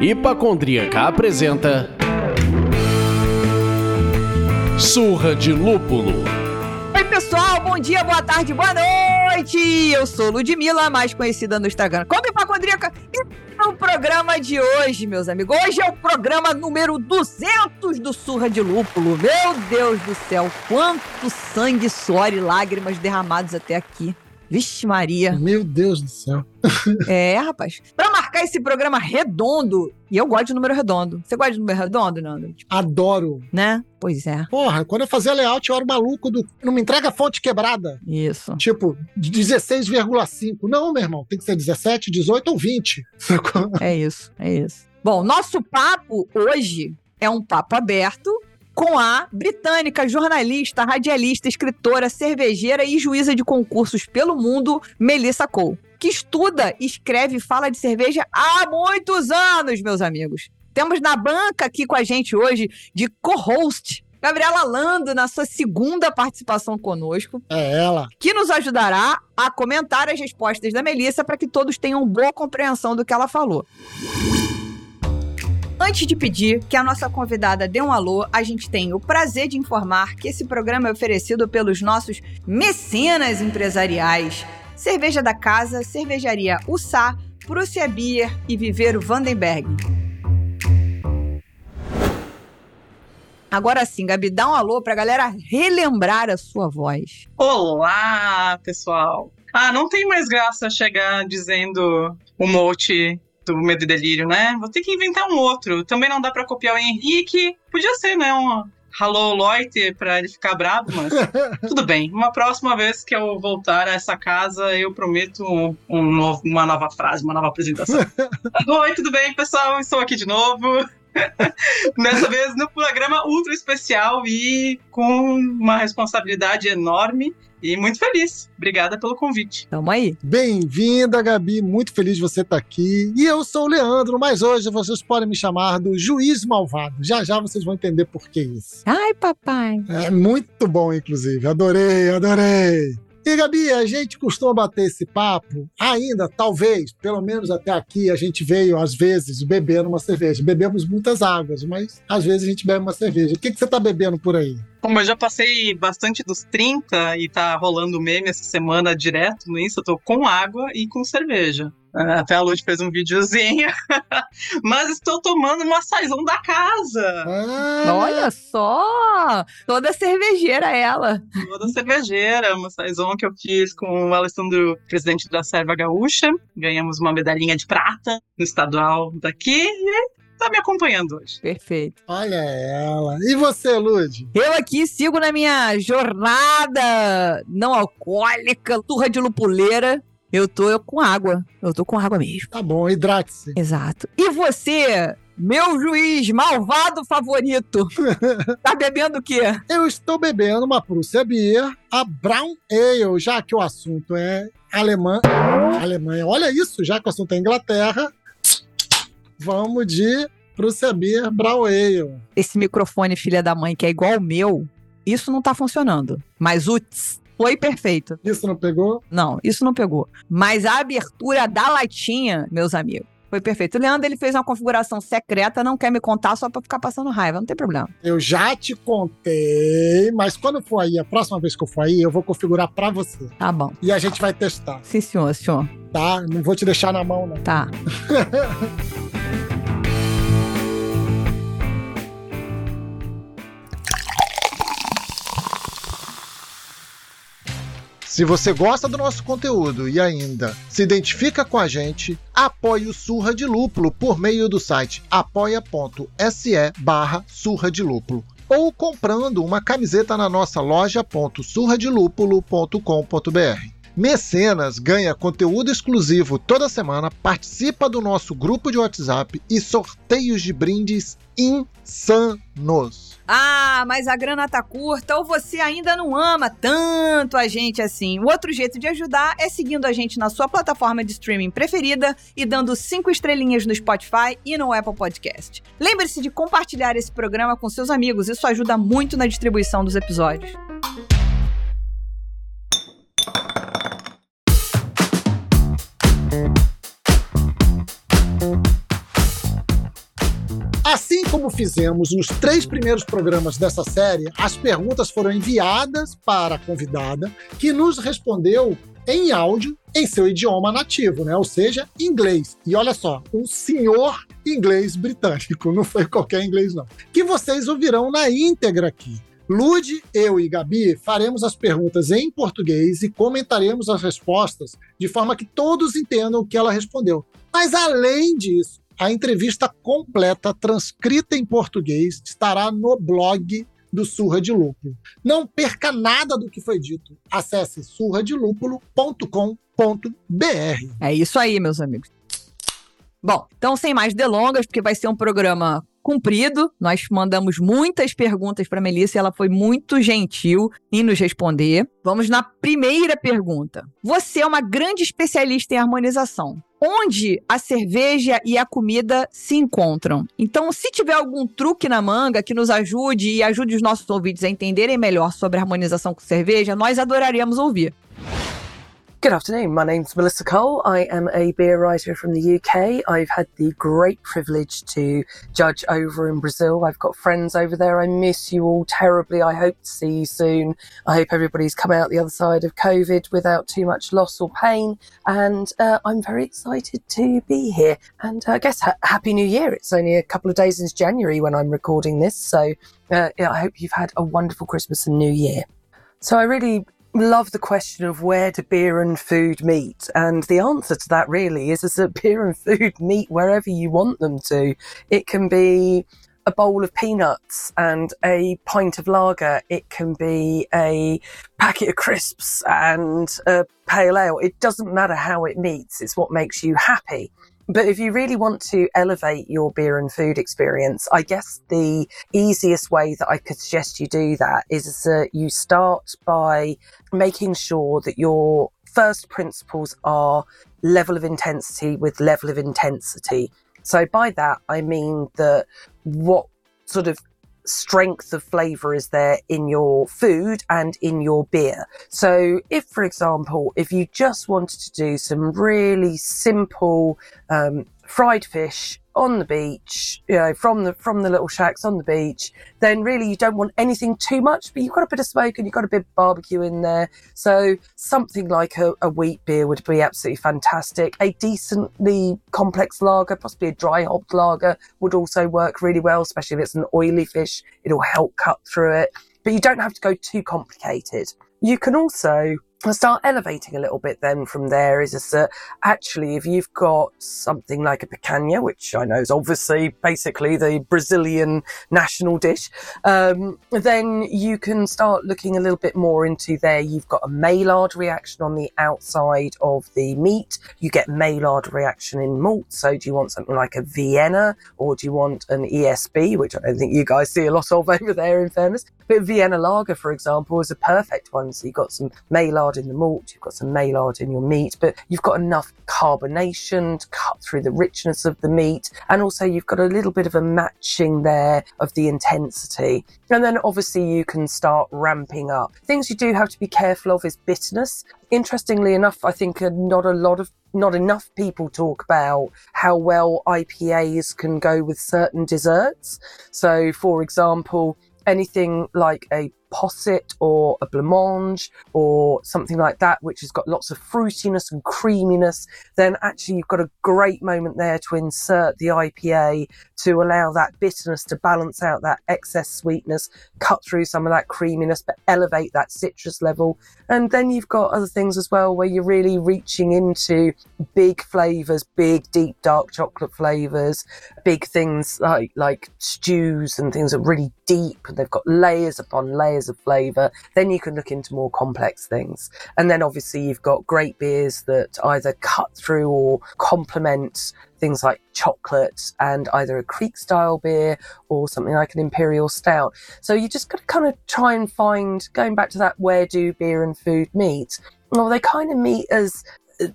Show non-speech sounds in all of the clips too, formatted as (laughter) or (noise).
Hipacondríaca apresenta Surra de Lúpulo. Oi, pessoal, bom dia, boa tarde, boa noite! Eu sou Ludmilla, mais conhecida no Instagram como Hipacondríaca. E no programa de hoje, meus amigos, hoje é o programa número 200 do Surra de Lúpulo. Meu Deus do céu, quanto sangue, suor e lágrimas derramados até aqui. Vixe Maria. Meu Deus do céu. É, rapaz. Pra marcar esse programa redondo, e eu gosto de número redondo. Você gosta de número redondo, Nando? Tipo, Adoro. né? Pois é. Porra, quando eu fazia layout, eu era o maluco do. Não me entrega fonte quebrada. Isso. Tipo, 16,5. Não, meu irmão. Tem que ser 17, 18 ou 20. Sacou? É isso, é isso. Bom, nosso papo hoje é um papo aberto com a britânica, jornalista, radialista, escritora, cervejeira e juíza de concursos pelo mundo, Melissa Cole, que estuda, escreve e fala de cerveja há muitos anos, meus amigos. Temos na banca aqui com a gente hoje, de co-host, Gabriela Lando, na sua segunda participação conosco, É ela. que nos ajudará a comentar as respostas da Melissa para que todos tenham boa compreensão do que ela falou. Antes de pedir que a nossa convidada dê um alô, a gente tem o prazer de informar que esse programa é oferecido pelos nossos mecenas empresariais. Cerveja da Casa, Cervejaria Ussá, Prússia Beer e Viveiro Vandenberg. Agora sim, Gabi, dá um alô pra galera relembrar a sua voz. Olá, pessoal. Ah, não tem mais graça chegar dizendo o mote do Medo e Delírio, né? Vou ter que inventar um outro. Também não dá pra copiar o Henrique. Podia ser, né? Um Hello Loiter pra ele ficar bravo, mas (laughs) tudo bem. Uma próxima vez que eu voltar a essa casa, eu prometo um, um novo- uma nova frase, uma nova apresentação. (laughs) Oi, tudo bem, pessoal? Estou aqui de novo. Dessa vez no programa ultra especial e com uma responsabilidade enorme e muito feliz. Obrigada pelo convite. Tamo aí. Bem-vinda, Gabi. Muito feliz de você estar aqui. E eu sou o Leandro, mas hoje vocês podem me chamar do Juiz Malvado. Já já vocês vão entender por que isso. Ai, papai. É muito bom, inclusive. Adorei, adorei. E, Gabi, a gente costuma bater esse papo, ainda, talvez, pelo menos até aqui, a gente veio, às vezes, beber uma cerveja. Bebemos muitas águas, mas às vezes a gente bebe uma cerveja. O que, que você tá bebendo por aí? Como eu já passei bastante dos 30 e tá rolando meme essa semana direto no Insta, eu tô com água e com cerveja. Ah, Até a Lud fez um videozinho. (laughs) Mas estou tomando uma saizão da casa. Ah, Olha só! Toda cervejeira ela. Toda cervejeira, uma saison que eu fiz com o Alessandro, presidente da Serva Gaúcha. Ganhamos uma medalhinha de prata no estadual daqui e tá me acompanhando hoje. Perfeito. Olha ela. E você, Lud? Eu aqui sigo na minha jornada não alcoólica, turra de lupuleira. Eu tô com água. Eu tô com água mesmo. Tá bom, hidrate-se. Exato. E você, meu juiz malvado favorito, (laughs) tá bebendo o quê? Eu estou bebendo uma Prússia Beer, a Brown Ale, já que o assunto é alemã. Alemanha. Olha isso, já que o assunto é Inglaterra. Vamos de Prússia Beer Brown Ale. Esse microfone filha da mãe que é igual ao meu, isso não tá funcionando. Mas o tss foi perfeito. Isso não pegou? Não, isso não pegou. Mas a abertura da latinha, meus amigos, foi perfeito. O Leandro, ele fez uma configuração secreta, não quer me contar só pra ficar passando raiva, não tem problema. Eu já te contei, mas quando for aí, a próxima vez que eu for aí, eu vou configurar pra você. Tá bom. E a gente vai testar, Sim, senhor, senhor. tá? Não vou te deixar na mão, não. Tá. (laughs) Se você gosta do nosso conteúdo e ainda se identifica com a gente, apoie o Surra de Lúpulo por meio do site apoia.se barra surra de lúpulo ou comprando uma camiseta na nossa loja.surradelupulo.com.br. Mecenas ganha conteúdo exclusivo toda semana, participa do nosso grupo de WhatsApp e sorteios de brindes insanos. Ah, mas a grana tá curta ou você ainda não ama tanto a gente assim. O outro jeito de ajudar é seguindo a gente na sua plataforma de streaming preferida e dando cinco estrelinhas no Spotify e no Apple Podcast. Lembre-se de compartilhar esse programa com seus amigos, isso ajuda muito na distribuição dos episódios. Assim como fizemos nos três primeiros programas dessa série, as perguntas foram enviadas para a convidada, que nos respondeu em áudio em seu idioma nativo, né? Ou seja, inglês. E olha só, um senhor inglês britânico, não foi qualquer inglês não. Que vocês ouvirão na íntegra aqui. Lude, eu e Gabi faremos as perguntas em português e comentaremos as respostas de forma que todos entendam o que ela respondeu. Mas além disso, a entrevista completa, transcrita em português, estará no blog do Surra de Lúpulo. Não perca nada do que foi dito. Acesse surradelúpulo.com.br. É isso aí, meus amigos. Bom, então sem mais delongas, porque vai ser um programa cumprido. Nós mandamos muitas perguntas para Melissa e ela foi muito gentil em nos responder. Vamos na primeira pergunta. Você é uma grande especialista em harmonização. Onde a cerveja e a comida se encontram? Então, se tiver algum truque na manga que nos ajude e ajude os nossos ouvintes a entenderem melhor sobre harmonização com cerveja, nós adoraríamos ouvir. Good afternoon. My name's Melissa Cole. I am a beer writer from the UK. I've had the great privilege to judge over in Brazil. I've got friends over there. I miss you all terribly. I hope to see you soon. I hope everybody's come out the other side of COVID without too much loss or pain. And uh, I'm very excited to be here. And uh, I guess ha- Happy New Year. It's only a couple of days since January when I'm recording this. So uh, yeah, I hope you've had a wonderful Christmas and New Year. So I really love the question of where do beer and food meet? And the answer to that really is, is that (laughs) beer and food meet wherever you want them to. It can be a bowl of peanuts and a pint of lager. It can be a packet of crisps and a pale ale. It doesn't matter how it meets. It's what makes you happy. But if you really want to elevate your beer and food experience, I guess the easiest way that I could suggest you do that is that you start by making sure that your first principles are level of intensity with level of intensity. So by that, I mean that what sort of strength of flavor is there in your food and in your beer. So if, for example, if you just wanted to do some really simple um, fried fish on the beach, you know, from the from the little shacks on the beach, then really you don't want anything too much, but you've got a bit of smoke and you've got a bit of barbecue in there. So something like a, a wheat beer would be absolutely fantastic. A decently complex lager, possibly a dry hopped lager, would also work really well, especially if it's an oily fish. It'll help cut through it. But you don't have to go too complicated. You can also I'll start elevating a little bit then from there is that actually if you've got something like a picanha, which I know is obviously basically the Brazilian national dish, um, then you can start looking a little bit more into there. You've got a Maillard reaction on the outside of the meat. You get Maillard reaction in malt. So do you want something like a Vienna or do you want an ESB, which I don't think you guys see a lot of (laughs) over there in fairness. But Vienna Lager, for example, is a perfect one. So you've got some Maillard in the malt, you've got some Maillard in your meat, but you've got enough carbonation to cut through the richness of the meat. And also you've got a little bit of a matching there of the intensity. And then obviously you can start ramping up. Things you do have to be careful of is bitterness. Interestingly enough, I think not a lot of not enough people talk about how well IPAs can go with certain desserts. So, for example, anything like a posset or a blancmange or something like that, which has got lots of fruitiness and creaminess, then actually you've got a great moment there to insert the IPA to allow that bitterness to balance out that excess sweetness, cut through some of that creaminess, but elevate that citrus level. And then you've got other things as well where you're really reaching into big flavors, big, deep, dark chocolate flavors, big things like, like stews and things that are really deep. And they've got layers upon layers of flavour. Then you can look into more complex things. And then obviously you've got great beers that either cut through or complement things like chocolate and either a creek style beer or something like an imperial stout. So you just got to kind of try and find, going back to that, where do beer and food meet? Well, they kind of meet as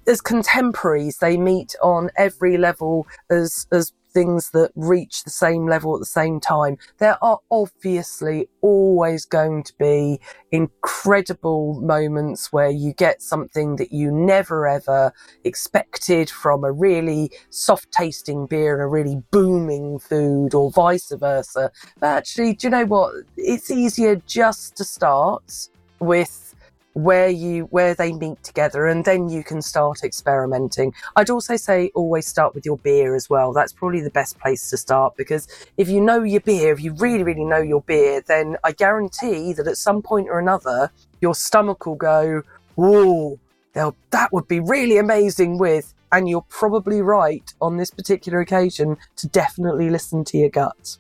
as contemporaries. They meet on every level as as things that reach the same level at the same time. There are obviously always going to be incredible moments where you get something that you never ever expected from a really soft tasting beer and a really booming food or vice versa. But actually, do you know what? It's easier just to start with where you where they meet together and then you can start experimenting. I'd also say always start with your beer as well. That's probably the best place to start because if you know your beer if you really really know your beer then i guarantee that at some point or another your stomach will go whoa that would be really amazing with and you're probably right on this particular occasion to definitely listen to your guts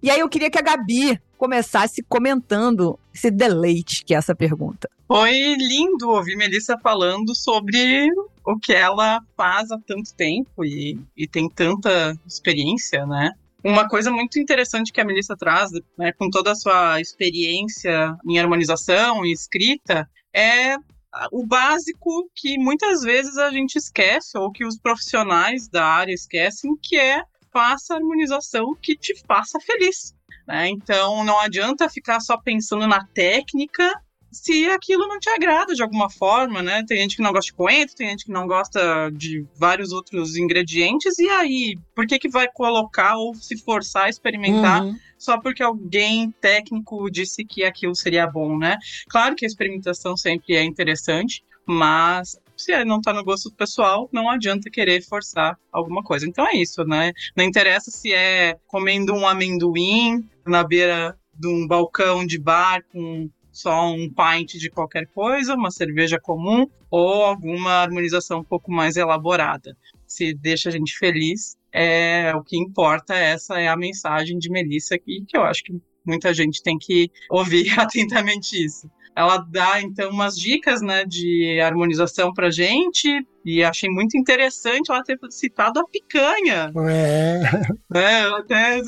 E aí eu queria que a Gabi começasse comentando esse deleite que é essa pergunta. Foi lindo ouvir Melissa falando sobre o que ela faz há tanto tempo e, e tem tanta experiência, né? Uma coisa muito interessante que a Melissa traz, né, com toda a sua experiência em harmonização e escrita, é o básico que muitas vezes a gente esquece, ou que os profissionais da área esquecem, que é faça a harmonização que te faça feliz. Né? Então não adianta ficar só pensando na técnica se aquilo não te agrada de alguma forma, né? Tem gente que não gosta de coentro, tem gente que não gosta de vários outros ingredientes, e aí, por que que vai colocar ou se forçar a experimentar uhum. só porque alguém técnico disse que aquilo seria bom, né? Claro que a experimentação sempre é interessante, mas se não tá no gosto pessoal, não adianta querer forçar alguma coisa. Então é isso, né? Não interessa se é comendo um amendoim na beira de um balcão de bar com só um pint de qualquer coisa, uma cerveja comum ou alguma harmonização um pouco mais elaborada. Se deixa a gente feliz, é o que importa. Essa é a mensagem de Melissa aqui, que eu acho que muita gente tem que ouvir (laughs) atentamente isso. Ela dá então umas dicas, né, de harmonização pra gente e achei muito interessante ela ter citado a picanha. É. É, até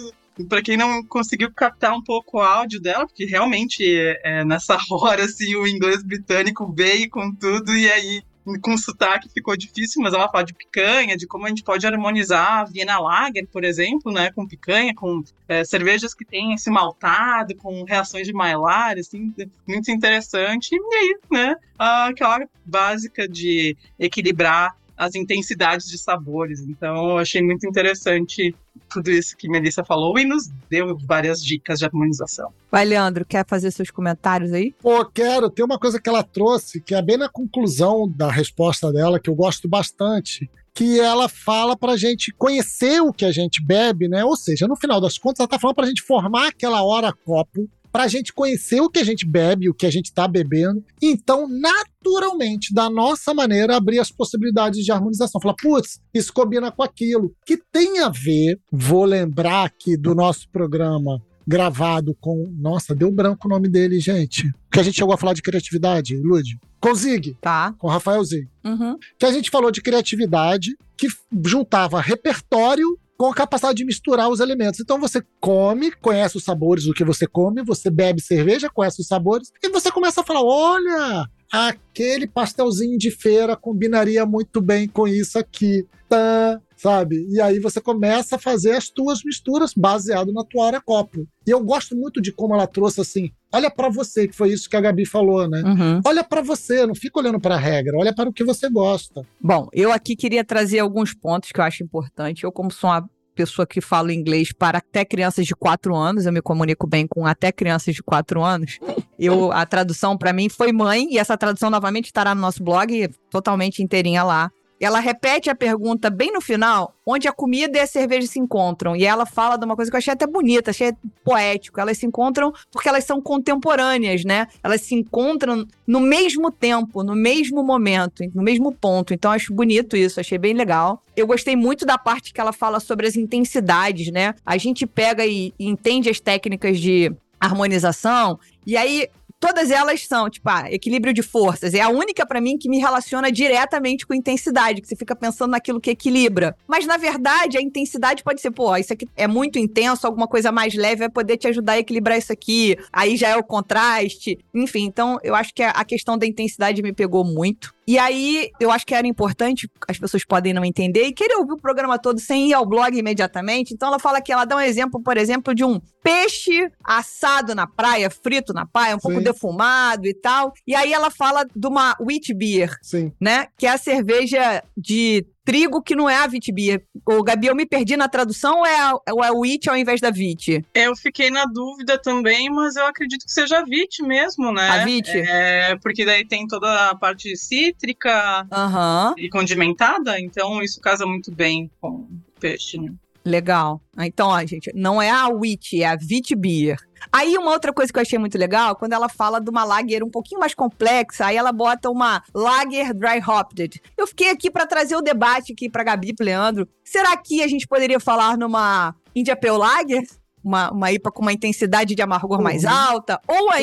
para quem não conseguiu captar um pouco o áudio dela, porque realmente é, nessa (laughs) hora assim o inglês britânico veio com tudo e aí com sotaque ficou difícil, mas ela fala de picanha, de como a gente pode harmonizar a Viena Lager, por exemplo, né, com picanha, com é, cervejas que têm esse maltado, com reações de Maillard, assim, muito interessante. E aí, né, aquela básica de equilibrar as intensidades de sabores. Então, eu achei muito interessante tudo isso que Melissa falou e nos deu várias dicas de harmonização. Vai, Leandro, quer fazer seus comentários aí? Pô, quero. Tem uma coisa que ela trouxe, que é bem na conclusão da resposta dela, que eu gosto bastante, que ela fala para a gente conhecer o que a gente bebe, né? Ou seja, no final das contas, ela tá falando para a gente formar aquela hora copo para a gente conhecer o que a gente bebe, o que a gente está bebendo. Então, naturalmente, da nossa maneira, abrir as possibilidades de harmonização. Falar, putz, isso combina com aquilo. Que tem a ver, vou lembrar aqui do nosso programa gravado com. Nossa, deu branco o nome dele, gente. Que a gente chegou a falar de criatividade, Lud. Com Zig. Tá. Com Rafael Zig. Uhum. Que a gente falou de criatividade, que juntava repertório com a capacidade de misturar os elementos. Então você come, conhece os sabores do que você come, você bebe cerveja, conhece os sabores, e você começa a falar: olha, aquele pastelzinho de feira combinaria muito bem com isso aqui. Tá, sabe? E aí você começa a fazer as tuas misturas baseado na tua hora copo. E eu gosto muito de como ela trouxe assim, olha para você, que foi isso que a Gabi falou, né? Uhum. Olha para você, não fica olhando para a regra, olha para o que você gosta. Bom, eu aqui queria trazer alguns pontos que eu acho importante. Eu como sou uma pessoa que fala inglês para até crianças de 4 anos, eu me comunico bem com até crianças de 4 anos. Eu, a tradução para mim foi mãe, e essa tradução novamente estará no nosso blog, totalmente inteirinha lá. Ela repete a pergunta bem no final, onde a comida e a cerveja se encontram. E ela fala de uma coisa que eu achei até bonita, achei poético. Elas se encontram porque elas são contemporâneas, né? Elas se encontram no mesmo tempo, no mesmo momento, no mesmo ponto. Então acho bonito isso, achei bem legal. Eu gostei muito da parte que ela fala sobre as intensidades, né? A gente pega e, e entende as técnicas de harmonização. E aí todas elas são, tipo, ah, equilíbrio de forças. É a única para mim que me relaciona diretamente com intensidade, que você fica pensando naquilo que equilibra. Mas na verdade, a intensidade pode ser, pô, isso aqui é muito intenso, alguma coisa mais leve vai poder te ajudar a equilibrar isso aqui. Aí já é o contraste. Enfim, então eu acho que a questão da intensidade me pegou muito. E aí, eu acho que era importante, as pessoas podem não entender e querer ouvir o programa todo sem ir ao blog imediatamente. Então, ela fala que ela dá um exemplo, por exemplo, de um peixe assado na praia, frito na praia, um pouco Sim. defumado e tal. E aí, ela fala de uma wheat beer, Sim. né? Que é a cerveja de trigo que não é a beer. Ô, Gabi, eu me perdi na tradução ou é, a, ou é o wheat ao invés da wheat? Eu fiquei na dúvida também, mas eu acredito que seja a VIT mesmo, né? A wheat? É, porque daí tem toda a parte cítrica Aham. e condimentada, então isso casa muito bem com o peixe, né? Legal. Então, ó, gente, não é a wheat, é a wheat beer. Aí, uma outra coisa que eu achei muito legal, quando ela fala de uma lager um pouquinho mais complexa, aí ela bota uma lager dry hopped. Eu fiquei aqui pra trazer o debate aqui pra Gabi e pro Leandro. Será que a gente poderia falar numa India Pale Lager? Uma, uma IPA com uma intensidade de amargor mais Uhum. alta? Ou Sim.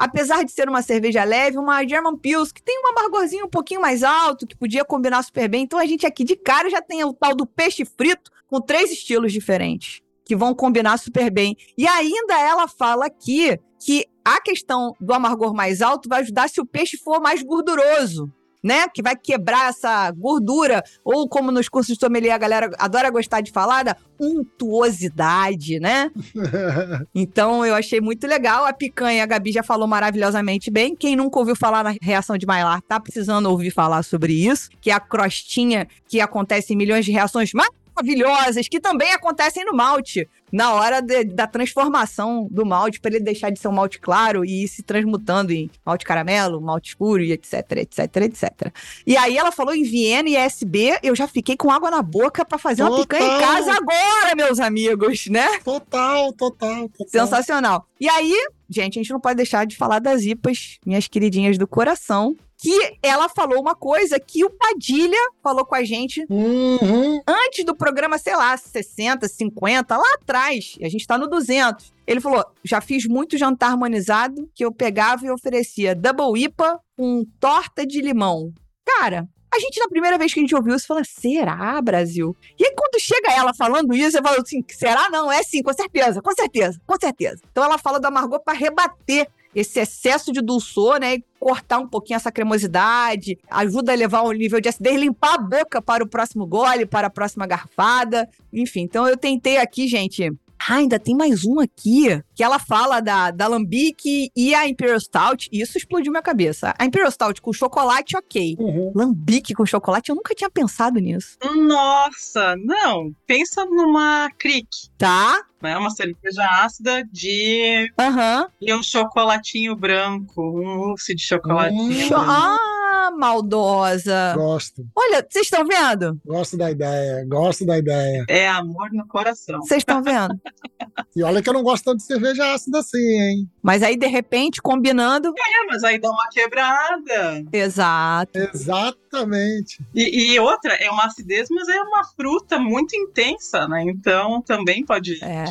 Apesar de ser uma cerveja leve, uma German Pils, que tem um amargorzinho um pouquinho mais alto, que podia combinar super bem. Então, a gente aqui de cara já tem o tal do peixe frito com três estilos diferentes que vão combinar super bem. E ainda ela fala aqui que a questão do amargor mais alto vai ajudar se o peixe for mais gorduroso. Né? Que vai quebrar essa gordura, ou como nos cursos de sommelier a galera adora gostar de falar, da untuosidade, né? (laughs) Então eu achei muito legal. A picanha, a Gabi já falou maravilhosamente bem. Quem nunca ouviu falar na reação de Maillard tá precisando ouvir falar sobre isso, que é a crostinha que acontece em milhões de reações maravilhosas, que também acontecem no malte. Na hora de- da transformação do malte, para ele deixar de ser um malte claro e ir se transmutando em malte caramelo, malte escuro e etc, etc, etc. E aí ela falou em Viena e SB, eu já fiquei com água na boca para fazer uma Total. picanha em casa agora, meus amigos, né? Total, total, total. Sensacional. E aí, gente, a gente não pode deixar de falar das IPAs, minhas queridinhas do coração. Que ela falou uma coisa que o Padilha falou com a gente Uhum. antes do programa, sei lá, 60, 50, lá atrás. E a gente tá no 200. Ele falou: já fiz muito jantar harmonizado que eu pegava e oferecia double IPA com torta de limão. Cara. A gente, na primeira vez que a gente ouviu isso, fala, será, Brasil? E aí, quando chega ela falando isso, eu falo assim, será? Não, é sim, com certeza, com certeza, com certeza. Então ela fala do amargor para rebater esse excesso de dulçor, né? E cortar um pouquinho essa cremosidade, ajuda a elevar o nível de acidez, limpar a boca para o próximo gole, para a próxima garfada. Enfim, então eu tentei aqui, gente. Ah, ainda tem mais um aqui, que ela fala da, da Lambic e a Imperial Stout, e isso explodiu minha cabeça. A Imperial Stout com chocolate, ok. Uhum. Lambic com chocolate, eu nunca tinha pensado nisso. Nossa, não. Pensa numa crick, Tá? né? Uma cerveja ácida de Aham. e um chocolatinho branco, um mousse de chocolatinho. Hum. Cho- Ah, maldosa. Gosto, Olha, vocês estão vendo? gosto da ideia, gosto da ideia. É amor no coração. Vocês estão vendo? (laughs) E olha que eu não gosto tanto de cerveja ácida assim, hein? Mas aí, de repente, combinando. É, mas aí dá uma quebrada. Exato. Exatamente. E, e outra, é uma acidez, mas é uma fruta muito intensa, né? Então também pode É.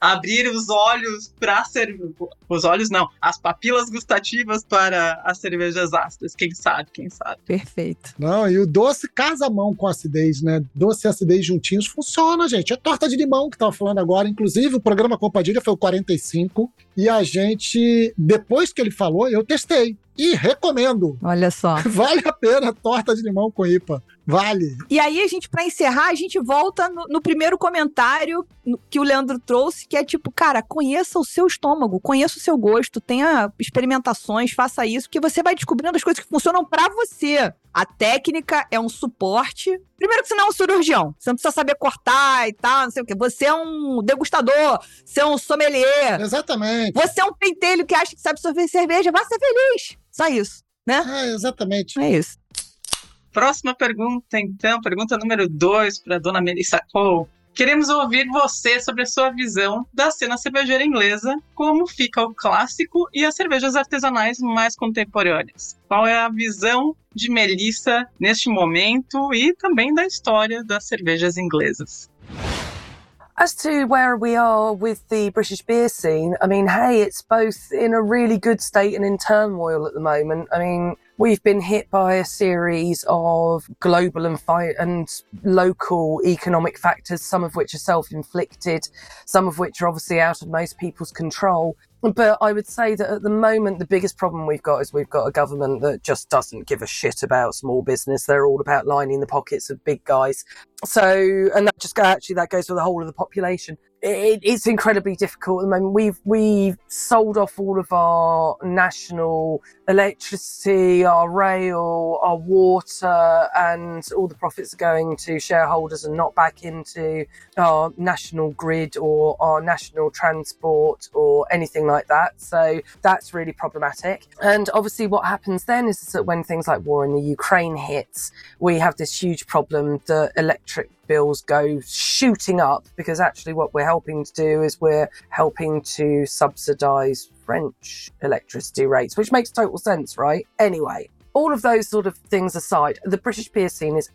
abrir os olhos para cerveja. Os olhos não, as papilas gustativas para as cervejas ácidas. Quem sabe, quem sabe. Perfeito. Não, e o doce casa a mão com a acidez, né? Doce e acidez juntinhos funciona, gente. É torta de limão que tava falando agora. Inclusive, o programa Compadilha foi o 45. E a gente, depois que ele falou, eu testei. E recomendo. Olha só. (laughs) Vale a pena torta de limão com IPA. Vale. E aí, a gente, pra encerrar, a gente volta no, no primeiro comentário que o Leandro trouxe, que é tipo, cara, conheça o seu estômago, conheça o seu gosto, tenha experimentações, faça isso, que você vai descobrindo as coisas que funcionam pra você. A técnica é um suporte. Primeiro que você não é um cirurgião, você não precisa saber cortar e tal, não sei o quê. Você é um degustador, você é um sommelier, Exatamente. você é um pentelho que acha que sabe sorver cerveja, vá ser feliz. Só isso, É, exatamente. é isso. Próxima pergunta, então, pergunta número 2 para dona Melissa Cole. Queremos ouvir você sobre a sua visão da cena cervejeira inglesa, como fica o clássico e as cervejas artesanais mais contemporâneas. Qual é a visão de Melissa neste momento e também da história das cervejas inglesas? As to where we are with the British beer scene, I mean, hey, it's both in a really good state and in turmoil at the moment. I mean, we've been hit by a series of global and, fi- and local economic factors, some of which are self inflicted, some of which are obviously out of most people's control. But I would say that at the moment, the biggest problem we've got is we've got a government that just doesn't give a shit about small business. They're all about lining the pockets of big guys. So, and that just actually that goes for the whole of the population. It, it's incredibly difficult at the moment. We've we've sold off all of our national electricity, our rail, our water, and all the profits are going to shareholders and not back into our national grid or our national transport or anything like that. So that's really problematic. And obviously, what happens then is that when things like war in the Ukraine hits, we have this huge problem that electric bills go shooting up because actually what we're helping to do is we're helping to subsidize French electricity rates, which makes total sense, right? Anyway, all of those sort of things aside, the British beer scene is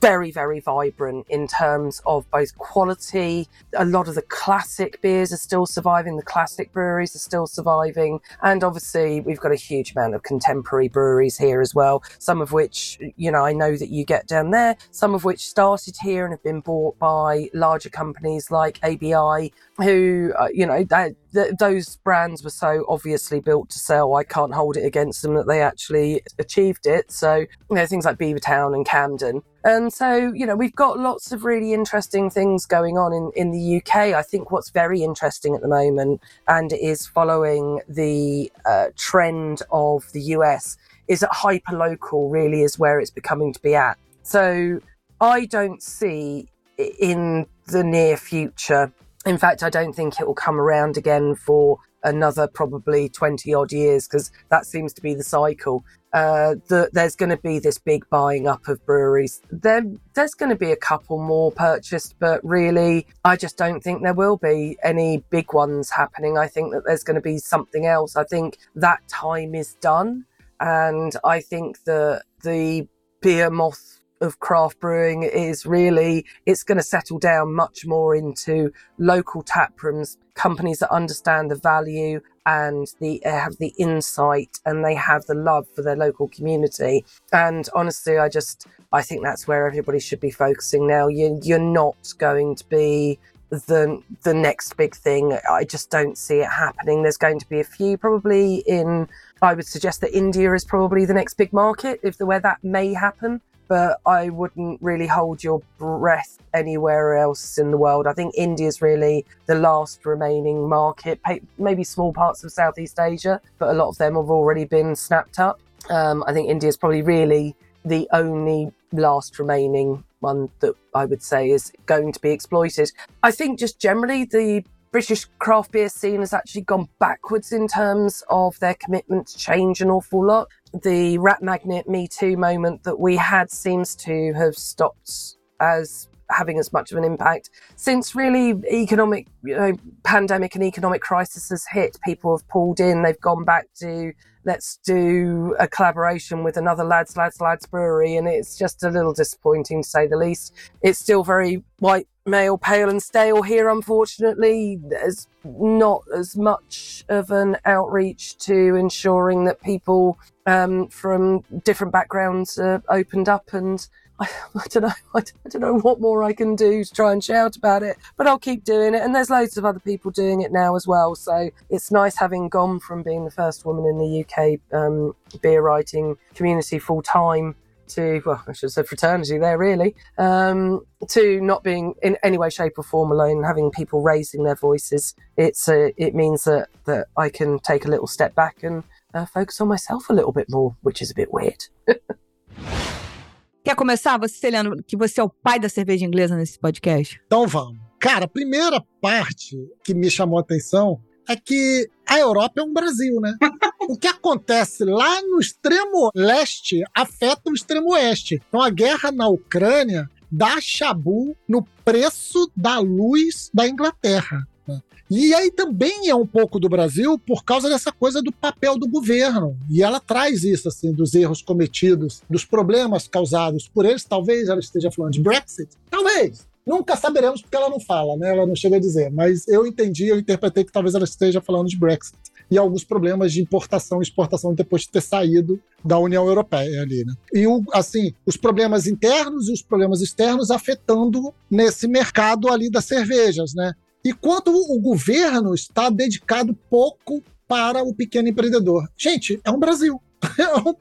very, very vibrant in terms of both quality. A lot of the classic beers are still surviving. The classic breweries are still surviving. And obviously, we've got a huge amount of contemporary breweries here as well. Some of which, you know, I know that you get down there. Some of which started here and have been bought by larger companies like ABI, who, uh, you know, that th- those brands were so obviously built to sell. I can't hold it against them that they actually achieved it. So, you know, things like Beavertown and Camden. And so, you know, we've got lots of really interesting things going on in, in the UK. I think what's very interesting at the moment and is following the uh, trend of the US is that hyperlocal really is where it's becoming to be at. So I don't see in the near future in fact, I don't think it will come around again for another probably 20 odd years because that seems to be the cycle. Uh, the, there's going to be this big buying up of breweries. There, there's going to be a couple more purchased, but really, I just don't think there will be any big ones happening. I think that there's going to be something else. I think that time is done. And I think that the beer moth of craft brewing is really it's going to settle down much more into local tap rooms companies that understand the value and the uh, have the insight and they have the love for their local community. And honestly i just i think that's where everybody should be focusing now. You, you're not going to be the the next big thing. I just don't see it happening. There's going to be a few probably in i would suggest that india is probably the next big market if the where that may happen but I wouldn't really hold your breath anywhere else in the world. I think India is really the last remaining market, maybe small parts of Southeast Asia, but a lot of them have already been snapped up. Um, I think India is probably really the only last remaining one that I would say is going to be exploited. I think just generally the British craft beer scene has actually gone backwards in terms of their commitment to change an awful lot. The rat magnet Me Too moment that we had seems to have stopped as having as much of an impact. Since really economic you know pandemic and economic crisis has hit people have pulled in. They've gone back to let's do a collaboration with another lads lads lads brewery. And it's just a little disappointing to say the least. It's still very white male pale and stale here unfortunately. There's not as much of an outreach to ensuring that people um, from different backgrounds are opened up and (laughs) I, don't know I, I, don't know what more I can do to try and shout about it but I'll keep doing it. And there's loads of other people doing it now as well. So it's nice having gone from being the first woman in the UK um, beer writing community full time to well I should say fraternity there really um, to not being in any way shape or form alone having people raising their voices it's a, it means that that I can take a little step back and uh, focus on myself a little bit more, which is a bit weird. (laughs) Quer começar, você, Leandro, que você é o pai da cerveja inglesa nesse podcast? Então vamos. Cara, a primeira parte que me chamou a atenção é que a Europa é um Brasil, né? (laughs) o que acontece lá no extremo leste afeta o extremo oeste. Então a guerra na Ucrânia dá chabu no preço da luz da Inglaterra. E aí também é um pouco do Brasil por causa dessa coisa do papel do governo. E ela traz isso, assim, dos erros cometidos, dos problemas causados por eles. Talvez ela esteja falando de Brexit. Talvez. Nunca saberemos porque ela não fala, né? Ela não chega a dizer. Mas eu entendi, eu interpretei que talvez ela esteja falando de Brexit. e alguns problemas de importação e exportação depois de ter saído da União Europeia ali, né? E o, assim, os problemas internos e os problemas externos afetando nesse mercado ali das cervejas, né? E quanto o governo está dedicado pouco para o pequeno empreendedor. Gente, é um Brasil. (laughs) É um,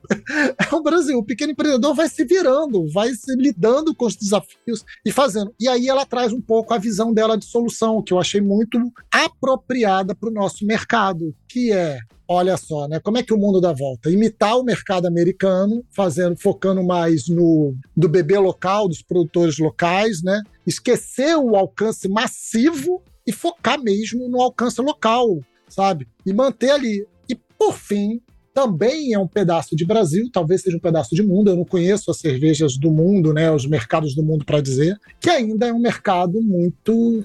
é um, Brasil. O pequeno empreendedor vai se virando, vai se lidando com os desafios e fazendo. E aí ela traz um pouco a visão dela de solução, que eu achei muito apropriada para o nosso mercado, que é olha só, né? Como é que o mundo dá volta? Imitar o mercado americano, fazendo, focando mais no do bebê local, dos produtores locais, né? Esquecer o alcance massivo e focar mesmo no alcance local, sabe? E manter ali. E por fim, também é um pedaço de Brasil, talvez seja um pedaço de mundo. Eu não conheço as cervejas do mundo, né, os mercados do mundo para dizer, que ainda é um mercado muito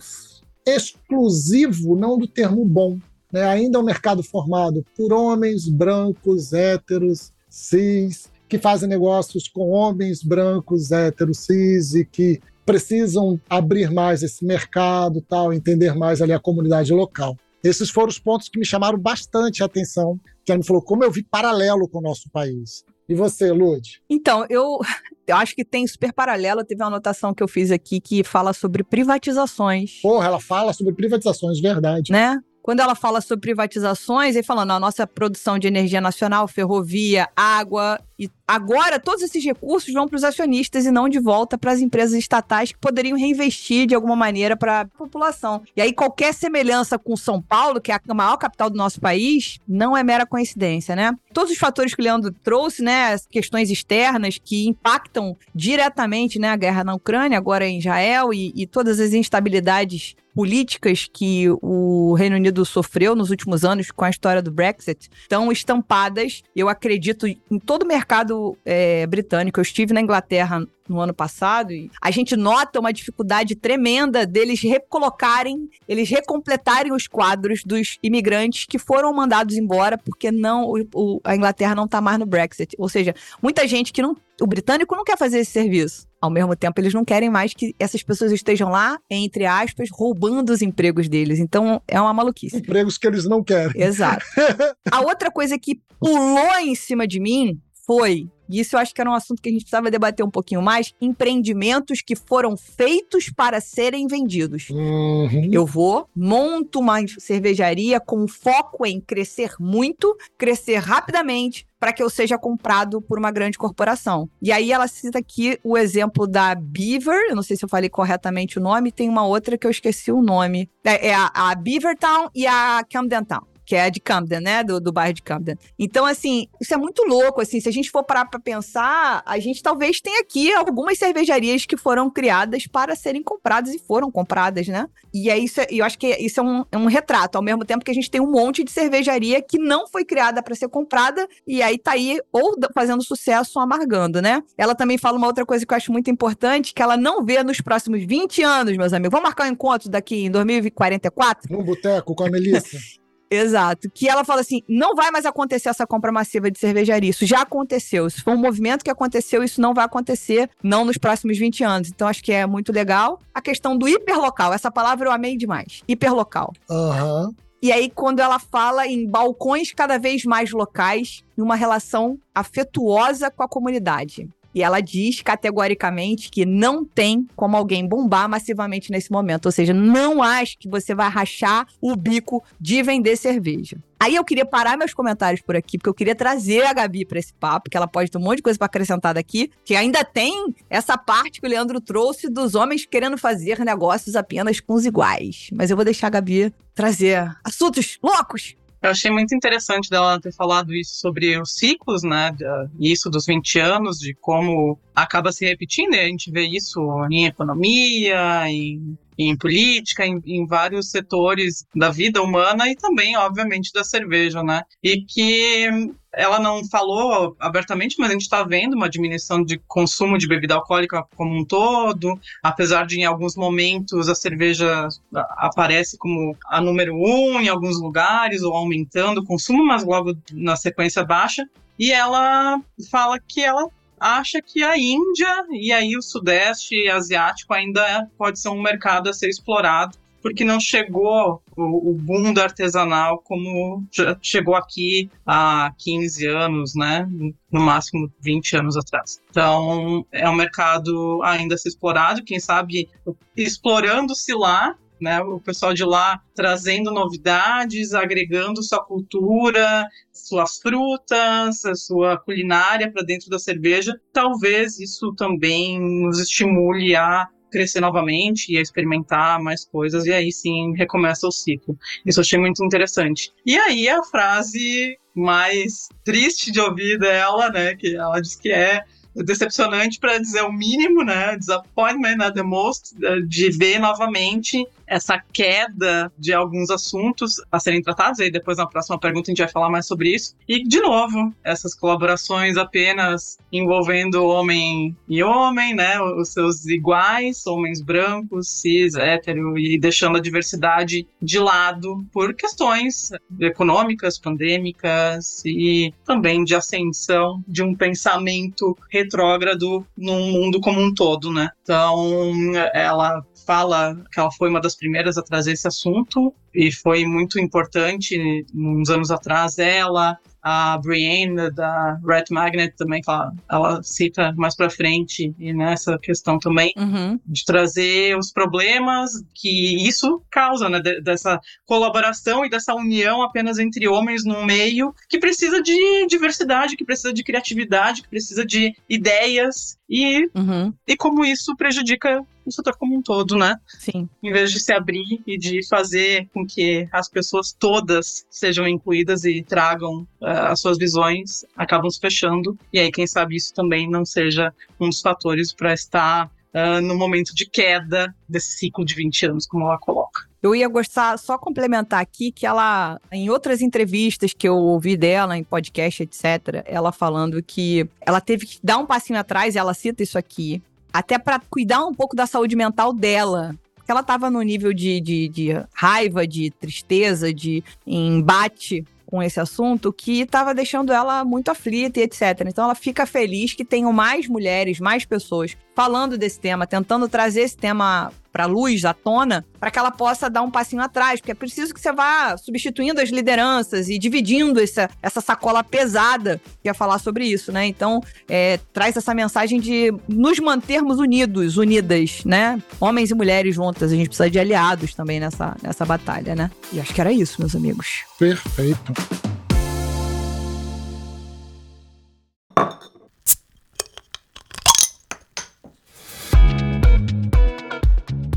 exclusivo, não do termo bom. Né? Ainda é um mercado formado por homens brancos, héteros, cis, que fazem negócios com homens brancos, héteros, cis e que precisam abrir mais esse mercado, tal, entender mais ali a comunidade local. Esses foram os pontos que me chamaram bastante a atenção, que ela me falou como eu vi paralelo com o nosso país. E você, Lud? Então, eu, (laughs) eu acho que tem super paralelo. Teve uma anotação que eu fiz aqui que fala sobre privatizações. Porra, ela fala sobre privatizações, verdade. Né? Quando ela fala sobre privatizações, aí falando a nossa produção de energia nacional, ferrovia, água e agora todos esses recursos vão para os acionistas e não de volta para as empresas estatais que poderiam reinvestir de alguma maneira para a população. E aí qualquer semelhança com São Paulo, que é a maior capital do nosso país, não é mera coincidência, né? Todos os fatores que o Leandro trouxe, né, as questões externas que impactam diretamente, né, a guerra na Ucrânia, agora em Israel e, e todas as instabilidades políticas que o Reino Unido sofreu nos últimos anos com a história do Brexit estão estampadas, eu acredito, em todo o mercado é, britânico. Eu estive na Inglaterra no ano passado, e a gente nota uma dificuldade tremenda deles recolocarem, eles recompletarem os quadros dos imigrantes que foram mandados embora porque não o, o, a Inglaterra não está mais no Brexit. Ou seja, muita gente que não. O britânico não quer fazer esse serviço. Ao mesmo tempo, eles não querem mais que essas pessoas estejam lá, entre aspas, roubando os empregos deles. Então, é uma maluquice. Empregos que eles não querem. Exato. (laughs) a outra coisa que pulou em cima de mim foi e isso eu acho que era um assunto que a gente precisava debater um pouquinho mais. Empreendimentos que foram feitos para serem vendidos. Uhum. Eu vou, monto uma cervejaria com foco em crescer muito, crescer rapidamente, para que eu seja comprado por uma grande corporação. E aí ela cita aqui o exemplo da Beaver, eu não sei se eu falei corretamente o nome, tem uma outra que eu esqueci o nome. É, é a, a Beavertown e a Camden Town que é de Camden, né? Do, do bairro de Camden. Então, assim, isso é muito louco, assim. Se a gente for parar pra pensar, a gente talvez tenha aqui algumas cervejarias que foram criadas para serem compradas e foram compradas, né? E é isso, eu acho que isso é um, é um retrato, ao mesmo tempo que a gente tem um monte de cervejaria que não foi criada para ser comprada e aí tá aí ou fazendo sucesso ou amargando, né? Ela também fala uma outra coisa que eu acho muito importante, que ela não vê nos próximos 20 anos, meus amigos. Vamos marcar um encontro daqui em 2044? Num boteco com a Melissa. (laughs) Exato. Que ela fala assim: não vai mais acontecer essa compra massiva de cervejaria. Isso já aconteceu. Isso foi um movimento que aconteceu, isso não vai acontecer, não nos próximos 20 anos. Então, acho que é muito legal. A questão do hiperlocal, essa palavra eu amei demais. Hiperlocal. Aham. Uhum. E aí, quando ela fala em balcões cada vez mais locais, em uma relação afetuosa com a comunidade. E ela diz categoricamente que não tem como alguém bombar massivamente nesse momento. Ou seja, não acho que você vai rachar o bico de vender cerveja. Aí eu queria parar meus comentários por aqui, porque eu queria trazer a Gabi para esse papo, que ela pode ter um monte de coisa para acrescentar daqui, que ainda tem essa parte que o Leandro trouxe dos homens querendo fazer negócios apenas com os iguais. Mas eu vou deixar a Gabi trazer assuntos loucos eu achei muito interessante dela ter falado isso sobre os ciclos, né? Isso dos 20 anos, de como acaba se repetindo, e a gente vê isso em economia, em, em política, em, em, vários setores da vida humana e também, obviamente, da cerveja, né? E que ela não falou abertamente, mas a gente está vendo uma diminuição de consumo de bebida alcoólica como um todo, apesar de em alguns momentos a cerveja aparece como a número um em alguns lugares, ou aumentando o consumo, mas logo na sequência baixa. E ela fala que ela acha que a Índia e aí o Sudeste Asiático ainda pode ser um mercado a ser explorado porque não chegou o, o boom do artesanal como chegou aqui há 15 anos, né? No máximo 20 anos atrás. Então, é um mercado ainda a ser explorado, quem sabe explorando-se lá, né, o pessoal de lá trazendo novidades, agregando sua cultura, suas frutas, a sua culinária para dentro da cerveja. Talvez isso também nos estimule a crescer novamente e a experimentar mais coisas, e aí sim recomeça o ciclo. Isso eu achei muito interessante. E aí a frase mais triste de ouvir dela, né, que ela diz que é decepcionante para dizer o mínimo, né? Disappointment at the most, de ver novamente essa queda de alguns assuntos a serem tratados. E depois na próxima pergunta a gente vai falar mais sobre isso. E, de novo, essas colaborações apenas envolvendo homem e homem, né? Os seus iguais, homens brancos, cis, hétero, e deixando a diversidade de lado por questões econômicas, pandêmicas e também de ascensão de um pensamento retrógrado no mundo como um todo, né? Então, ela fala que ela foi uma das primeiras a trazer esse assunto e foi muito importante uns anos atrás ela a Brienne da Red Magnet também, que ela, cita mais para frente, e nessa questão também, Uhum. de trazer os problemas que isso causa, né? de- dessa colaboração e dessa união apenas entre homens num meio que precisa de diversidade, que precisa de criatividade, que precisa de ideias, e, Uhum. e como isso prejudica o setor como um todo, né? Sim. em vez de se abrir e de fazer com que as pessoas todas sejam incluídas e tragam ah, as suas visões, acabam se fechando. E aí, quem sabe isso também não seja um dos fatores para estar ah, no momento de queda desse ciclo de 20 anos, como ela coloca. Eu ia gostar só complementar aqui que ela, em outras entrevistas que eu ouvi dela, em podcast, etc., ela falando que ela teve que dar um passinho atrás, ela cita isso aqui, até para cuidar um pouco da saúde mental dela. Ela tava no nível de, de, de raiva, de tristeza, de embate com esse assunto que estava deixando ela muito aflita e etc. Então ela fica feliz que tenham mais mulheres, mais pessoas falando desse tema, tentando trazer esse tema para luz, à tona, para que ela possa dar um passinho atrás, porque é preciso que você vá substituindo as lideranças e dividindo essa, essa sacola pesada que ia falar sobre isso, né? Então, é, traz essa mensagem de nos mantermos unidos, unidas, né? Homens e mulheres juntas, a gente precisa de aliados também nessa, nessa batalha, né? E acho que era isso, meus amigos. Perfeito.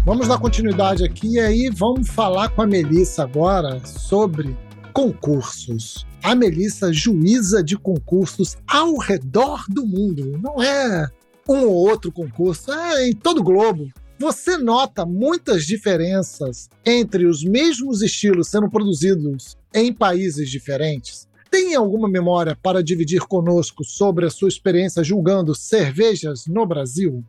Vamos dar continuidade aqui e aí vamos falar com a Melissa agora sobre concursos. A Melissa, juíza de concursos ao redor do mundo. Não é um ou outro concurso, é em todo o globo. Você nota muitas diferenças entre os mesmos estilos sendo produzidos em países diferentes? Tem alguma memória para dividir conosco sobre a sua experiência julgando cervejas no Brasil?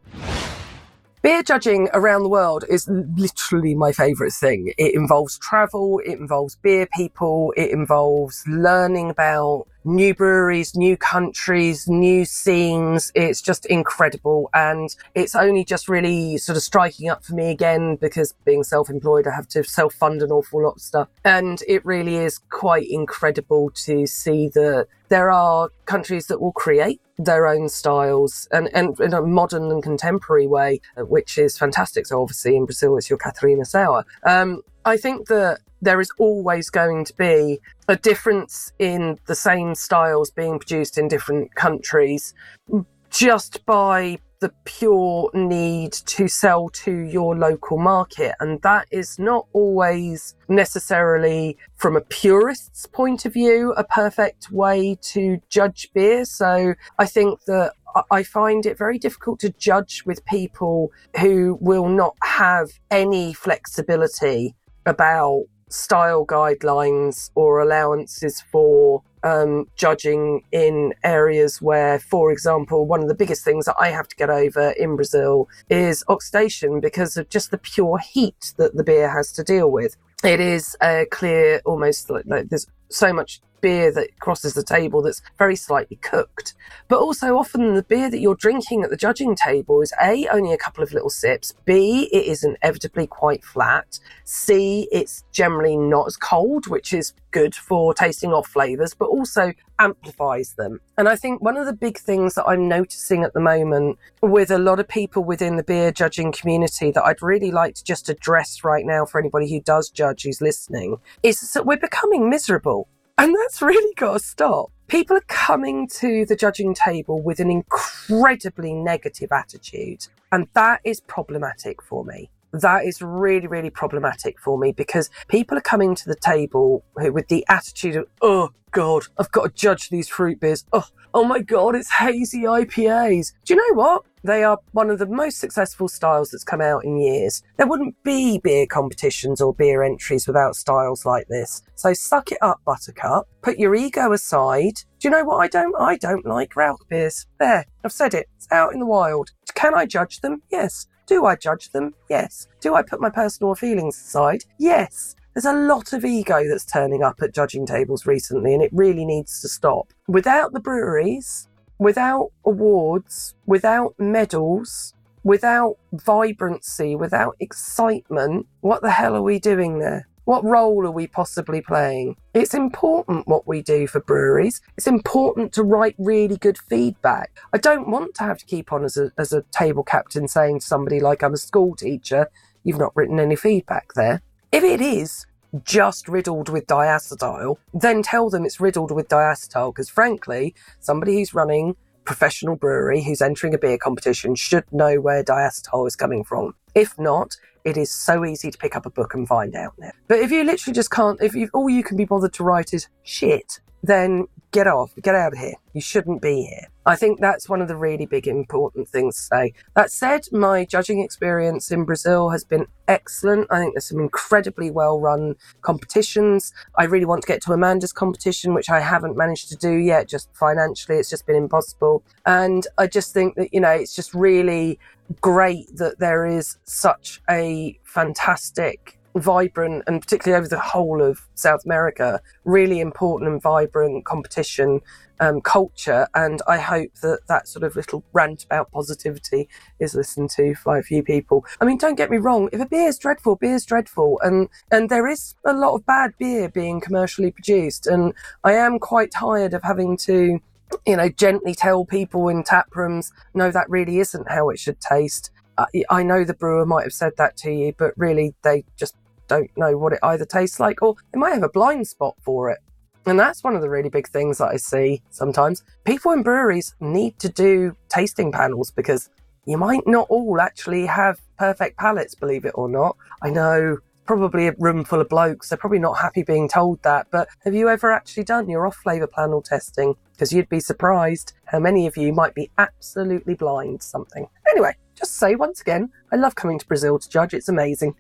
Beer judging around the world is literally my favourite thing. It involves travel, it involves beer people, it involves learning about new breweries, new countries, new scenes. It's just incredible. And it's only just really sort of striking up for me again because being self employed, I have to self fund an awful lot of stuff. And it really is quite incredible to see that there are countries that will create their own styles and, and in a modern and contemporary way, which is fantastic. So obviously in Brazil, it's your Catarina Sour. Um, I think that there is always going to be a difference in the same styles being produced in different countries just by the pure need to sell to your local market. And that is not always necessarily, from a purist's point of view, a perfect way to judge beer. So I think that I find it very difficult to judge with people who will not have any flexibility about style guidelines or allowances for um, judging in areas where, for example, one of the biggest things that I have to get over in Brazil is oxidation because of just the pure heat that the beer has to deal with. It is a clear, almost like, like there's so much beer that crosses the table that's very slightly cooked. But also, often the beer that you're drinking at the judging table is A, only a couple of little sips, B, it is inevitably quite flat, C, it's generally not as cold, which is good for tasting off flavours, but also amplifies them. And I think one of the big things that I'm noticing at the moment with a lot of people within the beer judging community that I'd really like to just address right now for anybody who does judge who's listening is that we're becoming miserable. And that's really got to stop. People are coming to the judging table with an incredibly negative attitude. And that is problematic for me. That is really, really problematic for me because people are coming to the table with the attitude of, oh, God, I've got to judge these fruit beers. Oh, oh my God, it's hazy IPAs. Do you know what? They are one of the most successful styles that's come out in years. There wouldn't be beer competitions or beer entries without styles like this. So suck it up, Buttercup. Put your ego aside. Do you know what I don't? I don't like Rauch beers. There, I've said it. It's out in the wild. Can I judge them? Yes. Do I judge them? Yes. Do I put my personal feelings aside? Yes. There's a lot of ego that's turning up at judging tables recently, and it really needs to stop. Without the breweries, without awards, without medals, without vibrancy, without excitement, what the hell are we doing there? What role are we possibly playing? It's important what we do for breweries. It's important to write really good feedback. I don't want to have to keep on as a, as a table captain saying to somebody like I'm a school teacher, you've not written any feedback there. If it is just riddled with diacetyl, then tell them it's riddled with diacetyl because frankly, somebody who's running professional brewery who's entering a beer competition should know where diacetyl is coming from. If not, it is so easy to pick up a book and find out. But if you literally just can't, if you, all you can be bothered to write is shit, then get off, get out of here. You shouldn't be here. I think that's one of the really big important things to say. That said, my judging experience in Brazil has been excellent. I think there's some incredibly well run competitions. I really want to get to Amanda's competition, which I haven't managed to do yet, just financially, it's just been impossible. And I just think that, you know, it's just really great that there is such a fantastic vibrant and particularly over the whole of South America, really important and vibrant competition um, culture. And I hope that that sort of little rant about positivity is listened to by a few people. I mean, don't get me wrong. If a beer is dreadful, beer is dreadful. And, and there is a lot of bad beer being commercially produced. And I am quite tired of having to you know, gently tell people in tap rooms, no, that really isn't how it should taste. I know the brewer might have said that to you, but really they just don't know what it either tastes like or they might have a blind spot for it. And that's one of the really big things that I see sometimes. People in breweries need to do tasting panels because you might not all actually have perfect palates, believe it or not. I know probably a room full of blokes. They're probably not happy being told that. But have you ever actually done your off flavour panel testing? Because you'd be surprised how many of you might be absolutely blind to something. Anyway, just say once again, I love coming to Brazil to judge. It's amazing.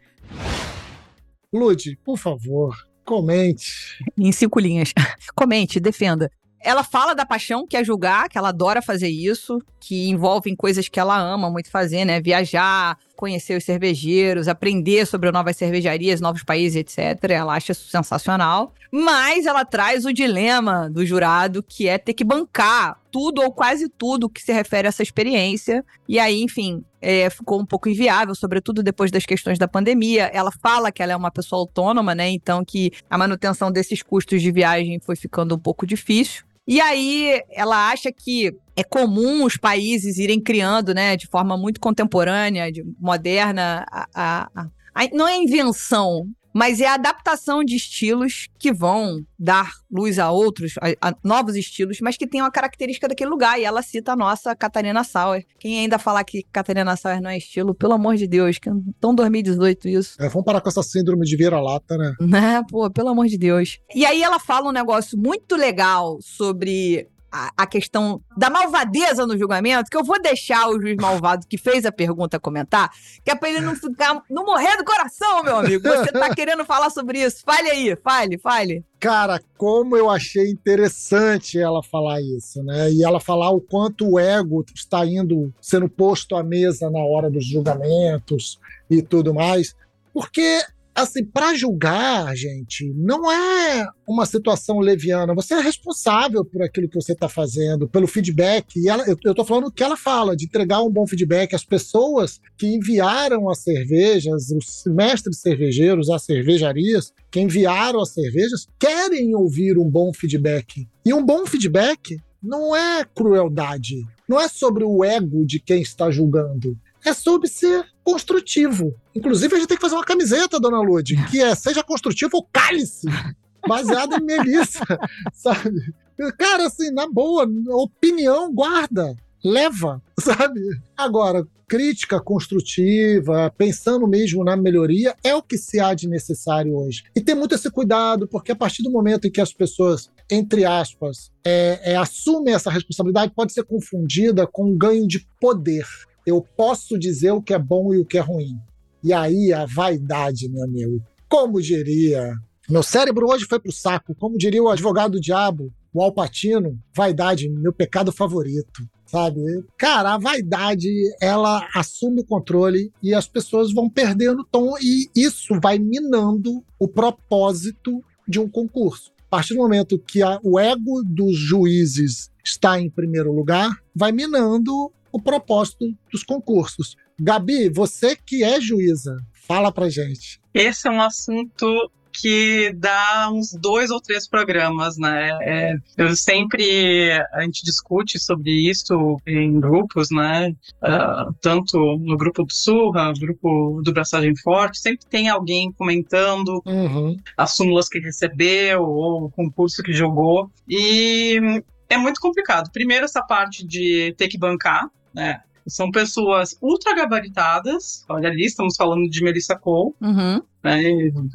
Lude, por favor, comente. Em cinco linhas. (laughs) Comente, defenda. Ela fala da paixão que é julgar, que ela adora fazer isso, que envolve coisas que ela ama muito fazer, né? Viajar, conhecer os cervejeiros, aprender sobre novas cervejarias, novos países, etc. Ela acha isso sensacional. Mas ela traz o dilema do jurado, que é ter que bancar tudo ou quase tudo que se refere a essa experiência. E aí, enfim, é, ficou um pouco inviável, sobretudo depois das questões da pandemia. Ela fala que ela é uma pessoa autônoma, né? Então que a manutenção desses custos de viagem foi ficando um pouco difícil. E aí ela acha que é comum os países irem criando, né, de forma muito contemporânea, de moderna, a, a, a, não é invenção, mas é a adaptação de estilos que vão dar luz a outros, a, a, novos estilos, mas que tem uma característica daquele lugar. E ela cita a nossa Catarina Sauer. Quem ainda falar que Catarina Sauer não é estilo, pelo amor de Deus, que tão 2018 isso. É, vamos parar com essa síndrome de vira-lata, né? (laughs) Né, pô, pelo amor de Deus. E aí ela fala um negócio muito legal sobre a, a, questão da malvadeza no julgamento, que eu vou deixar o juiz malvado que fez a pergunta comentar, que é pra ele não ficar, não morrer do coração, meu amigo. Você tá (laughs) querendo falar sobre isso. Fale aí, fale, fale. Cara, como eu achei interessante ela falar isso, né? E ela falar o quanto o ego está indo, sendo posto à mesa na hora dos julgamentos e tudo mais. Porque assim, para julgar, gente, não é uma situação leviana. Você é responsável por aquilo que você está fazendo, pelo feedback. E ela, eu, estou falando o que ela fala, de entregar um bom feedback. As pessoas que enviaram as cervejas, os mestres cervejeiros, as cervejarias, que enviaram as cervejas, querem ouvir um bom feedback. E um bom feedback não é crueldade. Não é sobre o ego de quem está julgando é sobre ser construtivo. Inclusive, a gente tem que fazer uma camiseta, dona Lud, que é seja construtivo ou cálice, baseada em Melissa, (laughs) sabe? Cara, assim, na boa, opinião guarda, leva, sabe? Agora, crítica construtiva, pensando mesmo na melhoria, é o que se há de necessário hoje. E tem muito esse cuidado, porque a partir do momento em que as pessoas, entre aspas, é, é, assumem essa responsabilidade, pode ser confundida com um ganho de poder eu posso dizer o que é bom e o que é ruim. E aí a vaidade, meu amigo. Como diria. Meu cérebro hoje foi pro saco. Como diria o advogado do diabo, o Alpatino, vaidade, meu pecado favorito. Sabe? Cara, a vaidade, ela assume o controle e as pessoas vão perdendo o tom, e isso vai minando o propósito de um concurso. A partir do momento que a, o ego dos juízes está em primeiro lugar, vai minando o propósito dos concursos. Gabi, você que é juíza, fala pra gente. Esse é um assunto que dá uns dois ou três programas, né? É, eu sempre a gente discute sobre isso em grupos, né? Uh, tanto no grupo do Surra, grupo do Braçagem Forte, sempre tem alguém comentando uhum. as súmulas que recebeu ou o concurso que jogou e é muito complicado. Primeiro essa parte de ter que bancar, né? São pessoas ultra gabaritadas. Olha ali, estamos falando de Melissa Cole. Uhum. Né?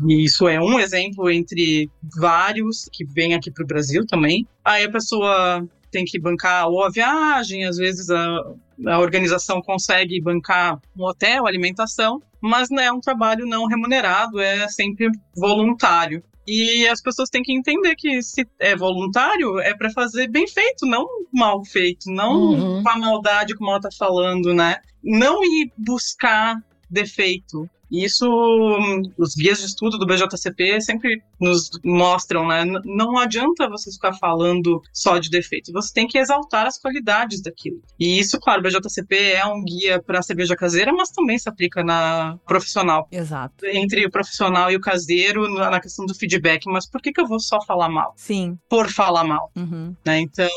E isso é um exemplo entre vários que vêm aqui para o Brasil também. Aí a pessoa tem que bancar ou a viagem, às vezes a, a organização consegue bancar um hotel, alimentação, mas não é um trabalho não remunerado, é sempre voluntário. E as pessoas têm que entender que se é voluntário, é para fazer bem feito, não mal feito, não uhum. com a maldade como ela tá falando, né? Não ir buscar defeito. Isso, os guias de estudo do BJCP sempre nos mostram, né? Não adianta você ficar falando só de defeitos, você tem que exaltar as qualidades daquilo. E isso, claro, o BJCP é um guia para a cerveja caseira, mas também se aplica na profissional. Exato. Entre o profissional e o caseiro, na questão do feedback, mas por que, que eu vou só falar mal? Sim. Por falar mal. Uhum. Né? Então,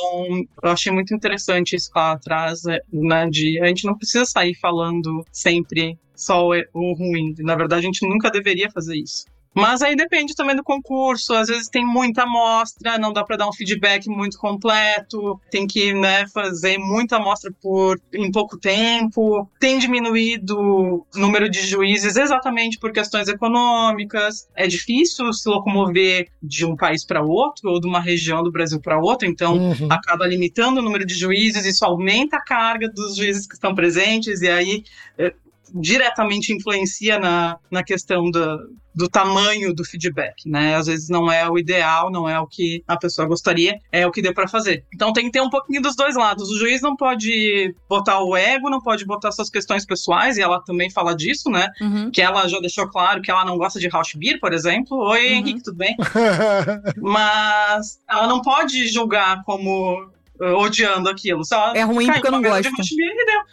eu achei muito interessante isso que ela traz, né? De a gente não precisa sair falando sempre só o ruim. Na verdade, a gente nunca deveria fazer isso. Mas aí depende também do concurso. Às vezes tem muita amostra, não dá para dar um feedback muito completo. Tem que né, fazer muita amostra por em pouco tempo. Tem diminuído o número de juízes exatamente por questões econômicas. É difícil se locomover de um país para outro ou de uma região do Brasil para outra. Então uhum. acaba limitando o número de juízes. Isso aumenta a carga dos juízes que estão presentes e aí eh, diretamente influencia na, na questão do, do tamanho do feedback, né? Às vezes não é o ideal, não é o que a pessoa gostaria, é o que deu para fazer. Então tem que ter um pouquinho dos dois lados. O juiz não pode botar o ego, não pode botar suas questões pessoais, e ela também fala disso, né? Uhum. Que ela já deixou claro que ela não gosta de house beer, por exemplo. Oi, uhum. Henrique, tudo bem? (laughs) Mas ela não pode julgar como odiando aquilo. É ruim porque eu não gosto.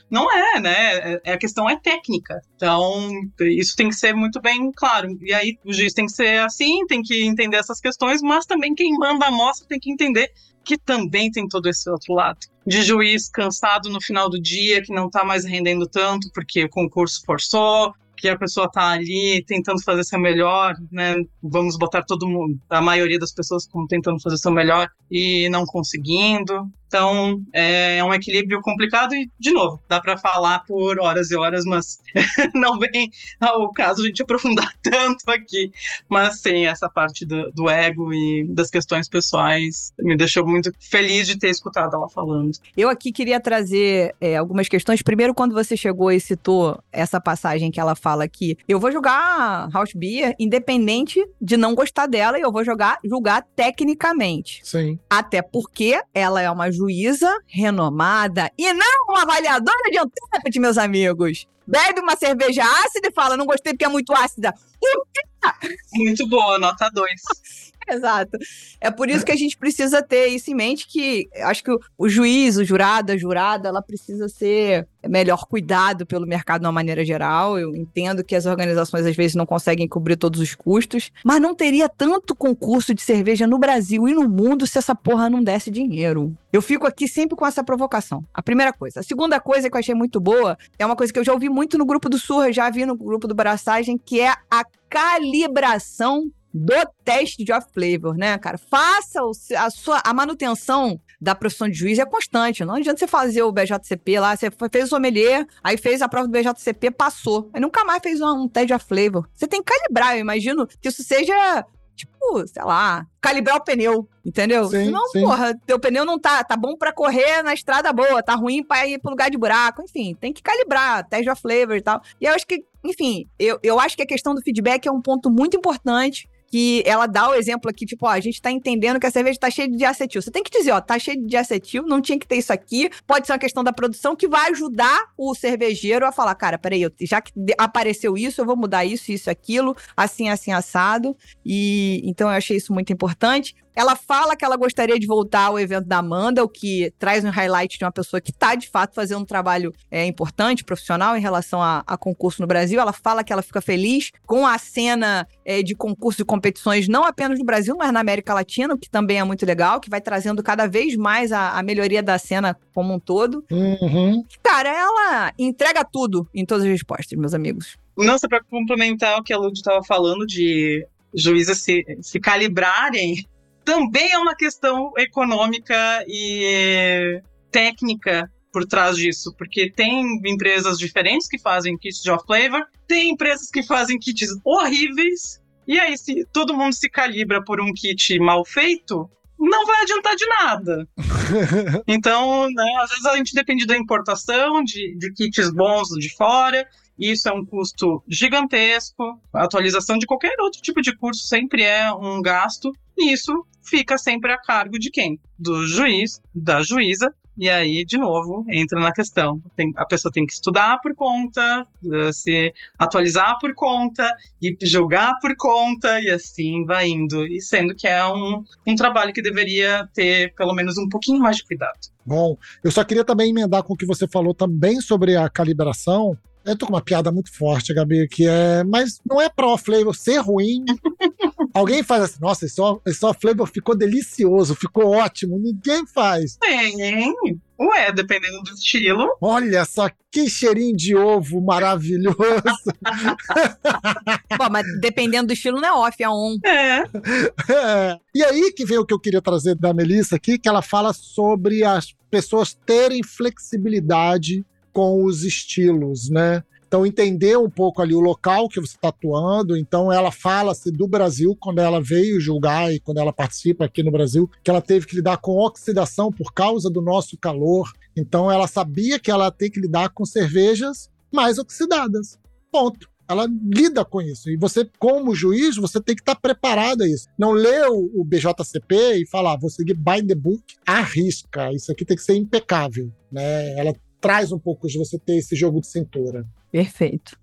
Não é, né? É, a questão é técnica. Então, isso tem que ser muito bem claro. E aí, o juiz tem que ser assim, tem que entender essas questões, mas também quem manda a amostra tem que entender que também tem todo esse outro lado. De juiz cansado no final do dia, que não tá mais rendendo tanto porque o concurso forçou, que a pessoa tá ali tentando fazer seu melhor, né? Vamos botar todo mundo, a maioria das pessoas como tentando fazer seu melhor e não conseguindo. Então, é, é um equilíbrio complicado e, de novo, dá para falar por horas e horas, mas (laughs) não vem ao caso a gente aprofundar (laughs) tanto aqui. Mas, sim, essa parte do, do ego e das questões pessoais me deixou muito feliz de ter escutado ela falando. Eu aqui queria trazer é, algumas questões. Primeiro, quando você chegou e citou essa passagem que ela fala aqui, eu vou jogar House Beer independente de não gostar dela e eu vou jogar, julgar tecnicamente. Sim. Até porque ela é uma juíza renomada e não uma avaliadora de intérprete, meus amigos. Bebe uma cerveja ácida e fala, não gostei porque é muito ácida. O Muito boa, nota 2. (laughs) (laughs) Exato. É por isso que a gente precisa ter isso em mente, que acho que o, juiz, o jurado, a jurada, ela precisa ser melhor cuidado pelo mercado de uma maneira geral. Eu entendo que as organizações às vezes não conseguem cobrir todos os custos, mas não teria tanto concurso de cerveja no Brasil e no mundo se essa porra não desse dinheiro. Eu fico aqui sempre com essa provocação. A primeira coisa. A segunda coisa que eu achei muito boa é uma coisa que eu já ouvi muito no grupo do Surra, já vi no grupo do Braçagem, que é a calibração do teste de off flavor, né, cara? Faça o, a sua a manutenção da profissão de juiz é constante. Não adianta você fazer o BJCP lá, você fez o sommelier, aí fez a prova do BJCP, passou. Aí nunca mais fez um, um teste de off flavor. Você tem que calibrar, eu imagino que isso seja tipo, sei lá, calibrar o pneu, entendeu? Sim, Senão, sim. porra, teu pneu não tá, tá bom pra correr na estrada boa, tá ruim pra ir pro lugar de buraco, enfim, tem que calibrar, teste of flavor e tal. E eu acho que, enfim, eu, eu acho que a questão do feedback é um ponto muito importante que ela dá o exemplo aqui, tipo, ó, a gente tá entendendo que a cerveja tá cheia de acetil. Você tem que dizer, ó, tá cheia de acetil, não tinha que ter isso aqui. Pode ser uma questão da produção que vai ajudar o cervejeiro a falar, cara, peraí, já que de- apareceu isso, eu vou mudar isso, isso, aquilo, assim, assim, assado. E então eu achei isso muito importante. Ela fala que ela gostaria de voltar ao evento da Amanda, o que traz um highlight de uma pessoa que está, de fato, fazendo um trabalho é, importante, profissional, em relação a, a concurso no Brasil. Ela fala que ela fica feliz com a cena é, de concurso e competições, não apenas no Brasil, mas na América Latina, o que também é muito legal, que vai trazendo cada vez mais a, a melhoria da cena como um todo. Uhum. Cara, ela entrega tudo em todas as respostas, meus amigos. Nossa, para complementar o que a Lud estava falando de juízes se, se calibrarem, também é uma questão econômica e técnica por trás disso, porque tem empresas diferentes que fazem kits de off-flavor, tem empresas que fazem kits horríveis, e aí se todo mundo se calibra por um kit mal feito, não vai adiantar de nada. (laughs) Então, né, às vezes a gente depende da importação de, de kits bons de fora, e isso é um custo gigantesco. A atualização de qualquer outro tipo de curso sempre é um gasto, e isso fica sempre a cargo de quem? Do juiz, da juíza. E aí, de novo, entra na questão. Tem- a pessoa tem que estudar por conta, eh, se atualizar por conta, e julgar por conta, e assim vai indo. E sendo que é um, um trabalho que deveria ter pelo menos um pouquinho mais de cuidado. Bom, eu só queria também emendar com o que você falou também sobre a calibração. Eu tô com uma piada muito forte, Gabi, que é. Mas não é pro flavor ser ruim. (laughs) Alguém faz assim, nossa, esse esse flavor ficou delicioso, ficou ótimo. Ninguém faz. Tem, ué, dependendo do estilo. Olha só que cheirinho de ovo maravilhoso. (laughs) Bom, mas dependendo do estilo, não é off, é on. É, (laughs) É. E aí que vem o que eu queria trazer da Melissa aqui, que ela fala sobre as pessoas terem flexibilidade com os estilos, né? Então, entender um pouco ali o local que você está atuando. Então, ela fala-se do Brasil, quando ela veio julgar e quando ela participa aqui no Brasil, que ela teve que lidar com oxidação por causa do nosso calor. Então, ela sabia que ela tem que lidar com cervejas mais oxidadas. Ponto. Ela lida com isso. E você, como juiz, você tem que estar preparado a isso. Não lê o, BJCP e falar, vou seguir by the book, arrisca. Isso aqui tem que ser impecável. Né? Ela traz um pouco de você ter esse jogo de cintura. Perfeito.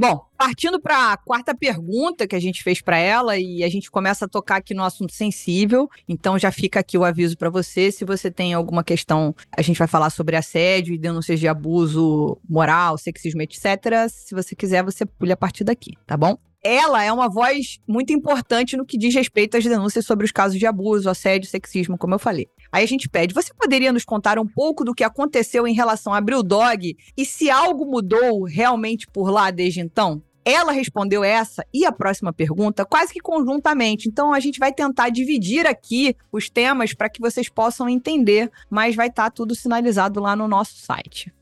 Bom, partindo para a quarta pergunta que a gente fez para ela e a gente começa a tocar aqui no assunto sensível. Então já fica aqui o aviso para você, se você tem alguma questão, a gente vai falar sobre assédio e denúncias de abuso moral, sexismo, etc. Se você quiser, você pule a partir daqui, tá bom? Ela é uma voz muito importante no que diz respeito às denúncias sobre os casos de abuso, assédio, sexismo, como eu falei. Aí a gente pede, você poderia nos contar um pouco do que aconteceu em relação a Brewdog e se algo mudou realmente por lá desde então? Ela respondeu essa e a próxima pergunta quase que conjuntamente. Então a gente vai tentar dividir aqui os temas para que vocês possam entender, mas vai estar tudo sinalizado lá no nosso site.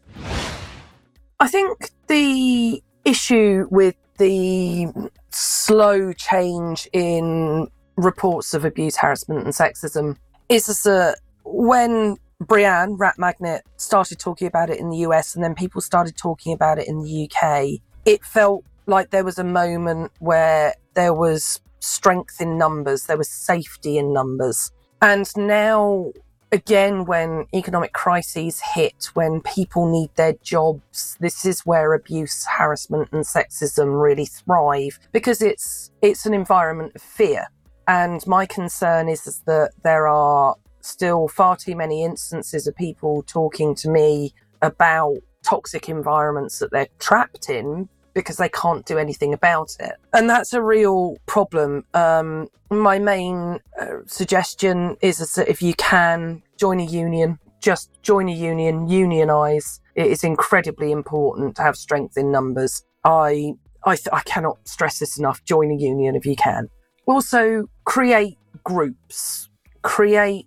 I think the issue with the slow change in reports of abuse, harassment, and sexism is that when Brienne, Rat Magnet, started talking about it in the US and then people started talking about it in the UK, it felt like there was a moment where there was strength in numbers, there was safety in numbers. And now again, when economic crises hit, when people need their jobs, this is where abuse, harassment, and sexism really thrive because it's it's an environment of fear. And my concern is, is that there are still far too many instances of people talking to me about toxic environments that they're trapped in because they can't do anything about it. And that's a real problem. Um, my main uh, suggestion is, that if you can join a union, just join a union, unionize. It is incredibly important to have strength in numbers. I I, th- I cannot stress this enough. Join a union if you can. Also, create groups, create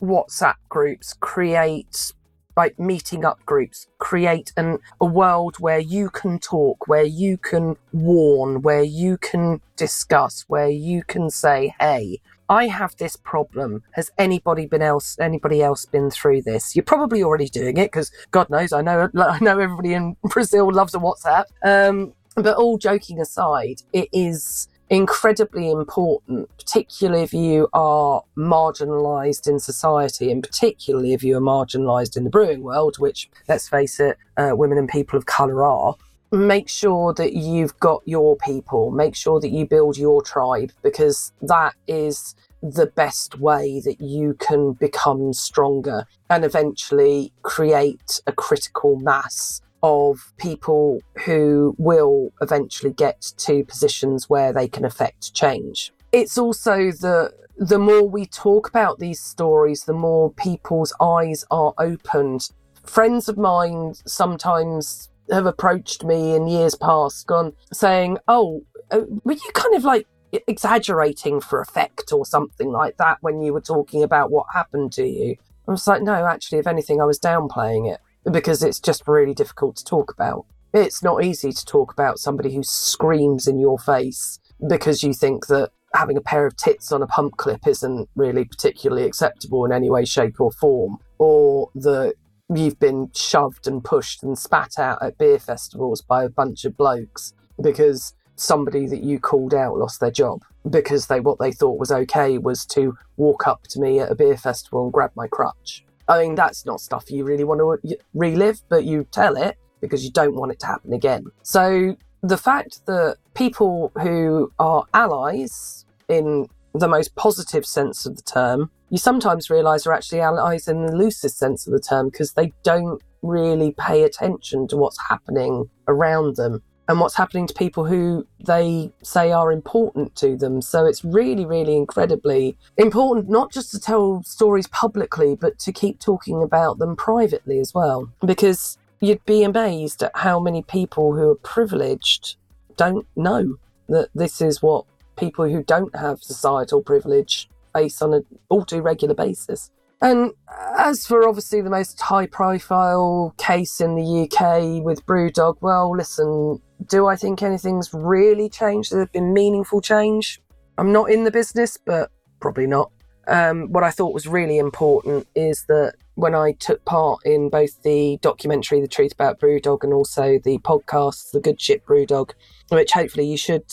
WhatsApp groups, create like meeting up groups, create an, a world where you can talk, where you can warn, where you can discuss, where you can say, hey, I have this problem. Has anybody been else anybody else been through this? You're probably already doing it because God knows I know (laughs) I know everybody in Brazil loves a WhatsApp. Um, but all joking aside, it is incredibly important, particularly if you are marginalised in society, and particularly if you are marginalised in the brewing world, which, let's face it, uh, women and people of colour are. Make sure that you've got your people, make sure that you build your tribe, because that is the best way that you can become stronger and eventually create a critical mass of people who will eventually get to positions where they can affect change. It's also the the more we talk about these stories, the more people's eyes are opened. Friends of mine sometimes have approached me in years past, gone saying, "Oh, uh, were you kind of like exaggerating for effect or something like that when you were talking about what happened to you?" I was like, "No, actually, if anything, I was downplaying it." Because it's just really difficult to talk about. It's not easy to talk about somebody who screams in your face because you think that having a pair of tits on a pump clip isn't really particularly acceptable in any way, shape, or form, or that you've been shoved and pushed and spat out at beer festivals by a bunch of blokes because somebody that you called out lost their job because they what they thought was okay was to walk up to me at a beer festival and grab my crutch. I mean, that's not stuff you really want to relive, but you tell it because you don't want it to happen again. So the fact that people who are allies in the most positive sense of the term, you sometimes realize are actually allies in the loosest sense of the term because they don't really pay attention to what's happening around them and what's happening to people who they say are important to them. So it's really, really incredibly important not just to tell stories publicly, but to keep talking about them privately as well. Because you'd be amazed at how many people who are privileged don't know that this is what people who don't have societal privilege face on an all too regular basis. And as for obviously the most high profile case in the UK with Brewdog, well, listen, do I think anything's really changed? There's been meaningful change. I'm not in the business, but probably not. Um, what I thought was really important is that when I took part in both the documentary, The Truth About Brewdog, and also the podcast, The Good Ship Brewdog, which hopefully you should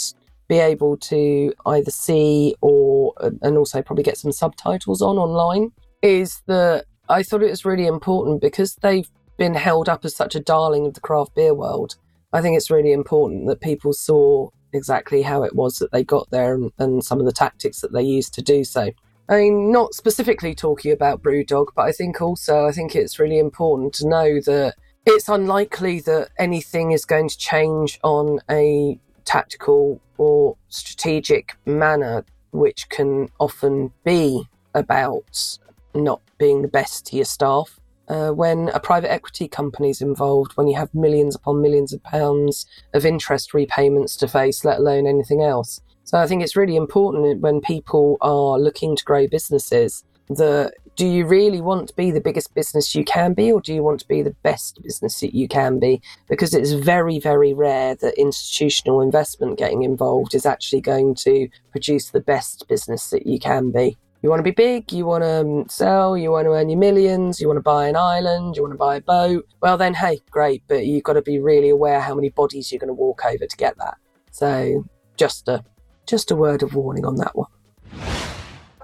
be able to either see or, and also probably get some subtitles on online, is that I thought it was really important because they've been held up as such a darling of the craft beer world I think it's really important that people saw exactly how it was that they got there and, and some of the tactics that they used to do so. I mean, not specifically talking about Brewdog, but I think also I think it's really important to know that it's unlikely that anything is going to change on a tactical or strategic manner, which can often be about not being the best to your staff. Uh, when a private equity company is involved, when you have millions upon millions of pounds of interest repayments to face, let alone anything else. So I think it's really important when people are looking to grow businesses that do you really want to be the biggest business you can be or do you want to be the best business that you can be? Because it's very very rare that institutional investment getting involved is actually going to produce the best business that you can be you want to be big, you want to sell, you want to earn your millions, you want to buy an island, you want to buy a boat. Well, then, hey, great, but you've got to be really aware how many bodies you're going to walk over to get that. So, just a just a word of warning on that one.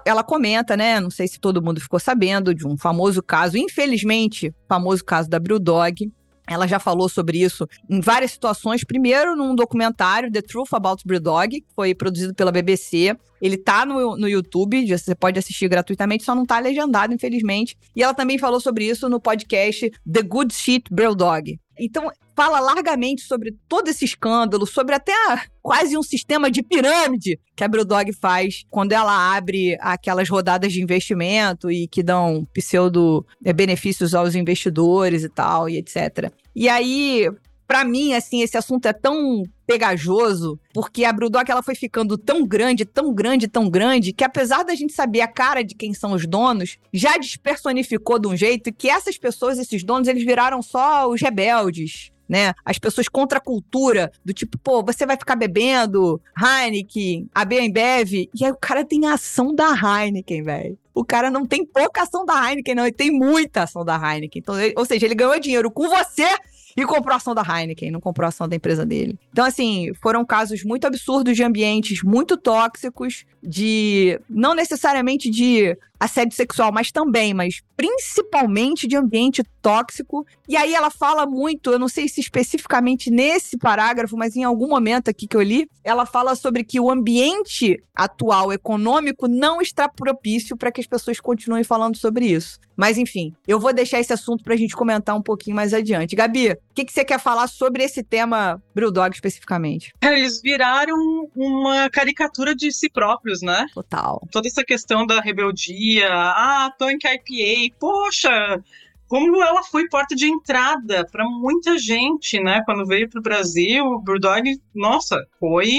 ela comenta, né? Não sei se todo mundo ficou sabendo de um famoso caso, infelizmente, famoso caso da Brewdog, ela já falou sobre isso em várias situações. Primeiro, num documentário, The Truth About Brewdog, que foi produzido pela BBC. Ele tá no, no YouTube, você pode assistir gratuitamente, só não tá legendado, infelizmente. E ela também falou sobre isso no podcast The Good Shit Brewdog. Então, fala largamente sobre todo esse escândalo, sobre até quase um sistema de pirâmide que a Brewdog faz quando ela abre aquelas rodadas de investimento e que dão pseudo eh, benefícios aos investidores e tal, e etc. E aí, para mim, assim, esse assunto é tão pegajoso, porque a Brewdog ela foi ficando tão grande, tão grande, tão grande, que apesar da gente saber a cara de quem são os donos, já despersonificou de um jeito que essas pessoas, esses donos, eles viraram só os rebeldes, né? As pessoas contra a cultura, do tipo, pô, você vai ficar bebendo Heineken, a Ambev, e aí o cara tem a ação da Heineken, velho. O cara não tem pouca ação da Heineken, não, ele tem muita ação da Heineken. Então, ele, ou seja, ele ganhou dinheiro com você e comprou a ação da Heineken, não comprou a ação da empresa dele. Então, assim, foram casos muito absurdos de ambientes muito tóxicos, de. não necessariamente de assédio sexual, mas também, mas principalmente de ambiente tóxico. E aí ela fala muito, eu não sei se especificamente nesse parágrafo, mas em algum momento aqui que eu li, ela fala sobre que o ambiente atual econômico não está propício para que as pessoas continuem falando sobre isso. Mas enfim, eu vou deixar esse assunto para a gente comentar um pouquinho mais adiante. Gabi, o que, que você quer falar sobre esse tema Brewdog especificamente? Eles viraram uma caricatura de si próprios, né? Total. Toda essa questão da rebeldia, ah, Tonic IPA, poxa, como ela foi porta de entrada para muita gente, né? Quando veio para o Brasil, o Brewdog, nossa, foi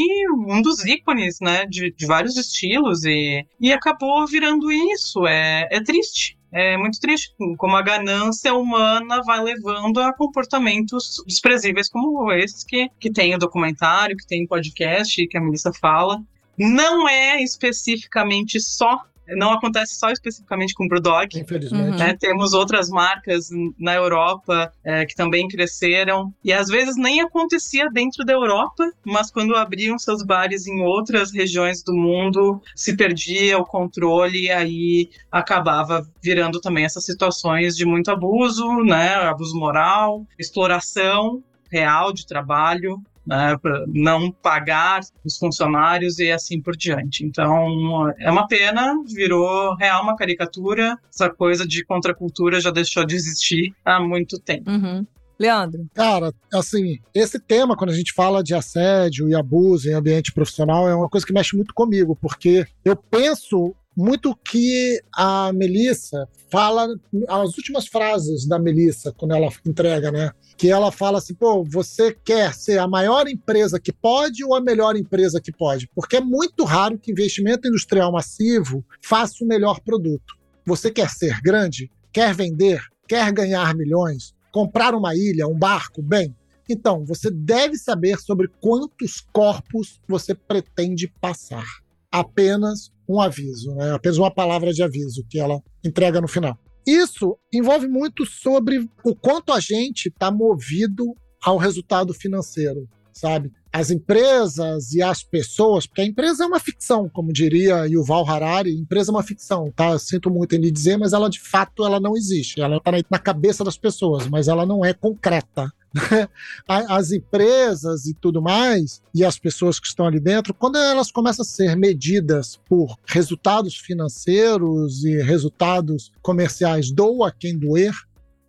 um dos ícones, né? De, de, vários estilos e, e acabou virando isso. É, é triste. É muito triste como a ganância humana vai levando a comportamentos desprezíveis como esses que, que tem o documentário, que tem o podcast, que a Melissa fala. Não é especificamente só não acontece só especificamente com o Brewdog. Infelizmente. Né? Temos outras marcas na Europa é, que também cresceram. E às vezes nem acontecia dentro da Europa, mas quando abriam seus bares em outras regiões do mundo, se perdia o controle e aí acabava virando também essas situações de muito abuso, né? Abuso moral, exploração real de trabalho né, para não pagar os funcionários e assim por diante. Então, é uma pena, virou real uma caricatura, essa coisa de contracultura já deixou de existir há muito tempo. Uhum. Leandro. Cara, assim, esse tema, quando a gente fala de assédio e abuso em ambiente profissional, é uma coisa que mexe muito comigo, porque eu penso muito que a Melissa fala, as últimas frases da Melissa, quando ela entrega, né? Que ela fala assim, pô, você quer ser a maior empresa que pode ou a melhor empresa que pode? Porque é muito raro que investimento industrial massivo faça o melhor produto. Você quer ser grande? Quer vender? Quer ganhar milhões? Comprar uma ilha, um barco? Bem, então, você deve saber sobre quantos corpos você pretende passar. Apenas um aviso, né? apenas uma palavra de aviso que ela entrega no final. Isso envolve muito sobre o quanto a gente está movido ao resultado financeiro, sabe? As empresas e as pessoas, porque a empresa é uma ficção, como diria Yuval Harari, empresa é uma ficção, tá? Sinto muito em lhe dizer, mas ela de fato ela não existe. Ela está na cabeça das pessoas, mas ela não é concreta. (laughs) as empresas e tudo mais, e as pessoas que estão ali dentro, quando elas começam a ser medidas por resultados financeiros e resultados comerciais, doa quem doer,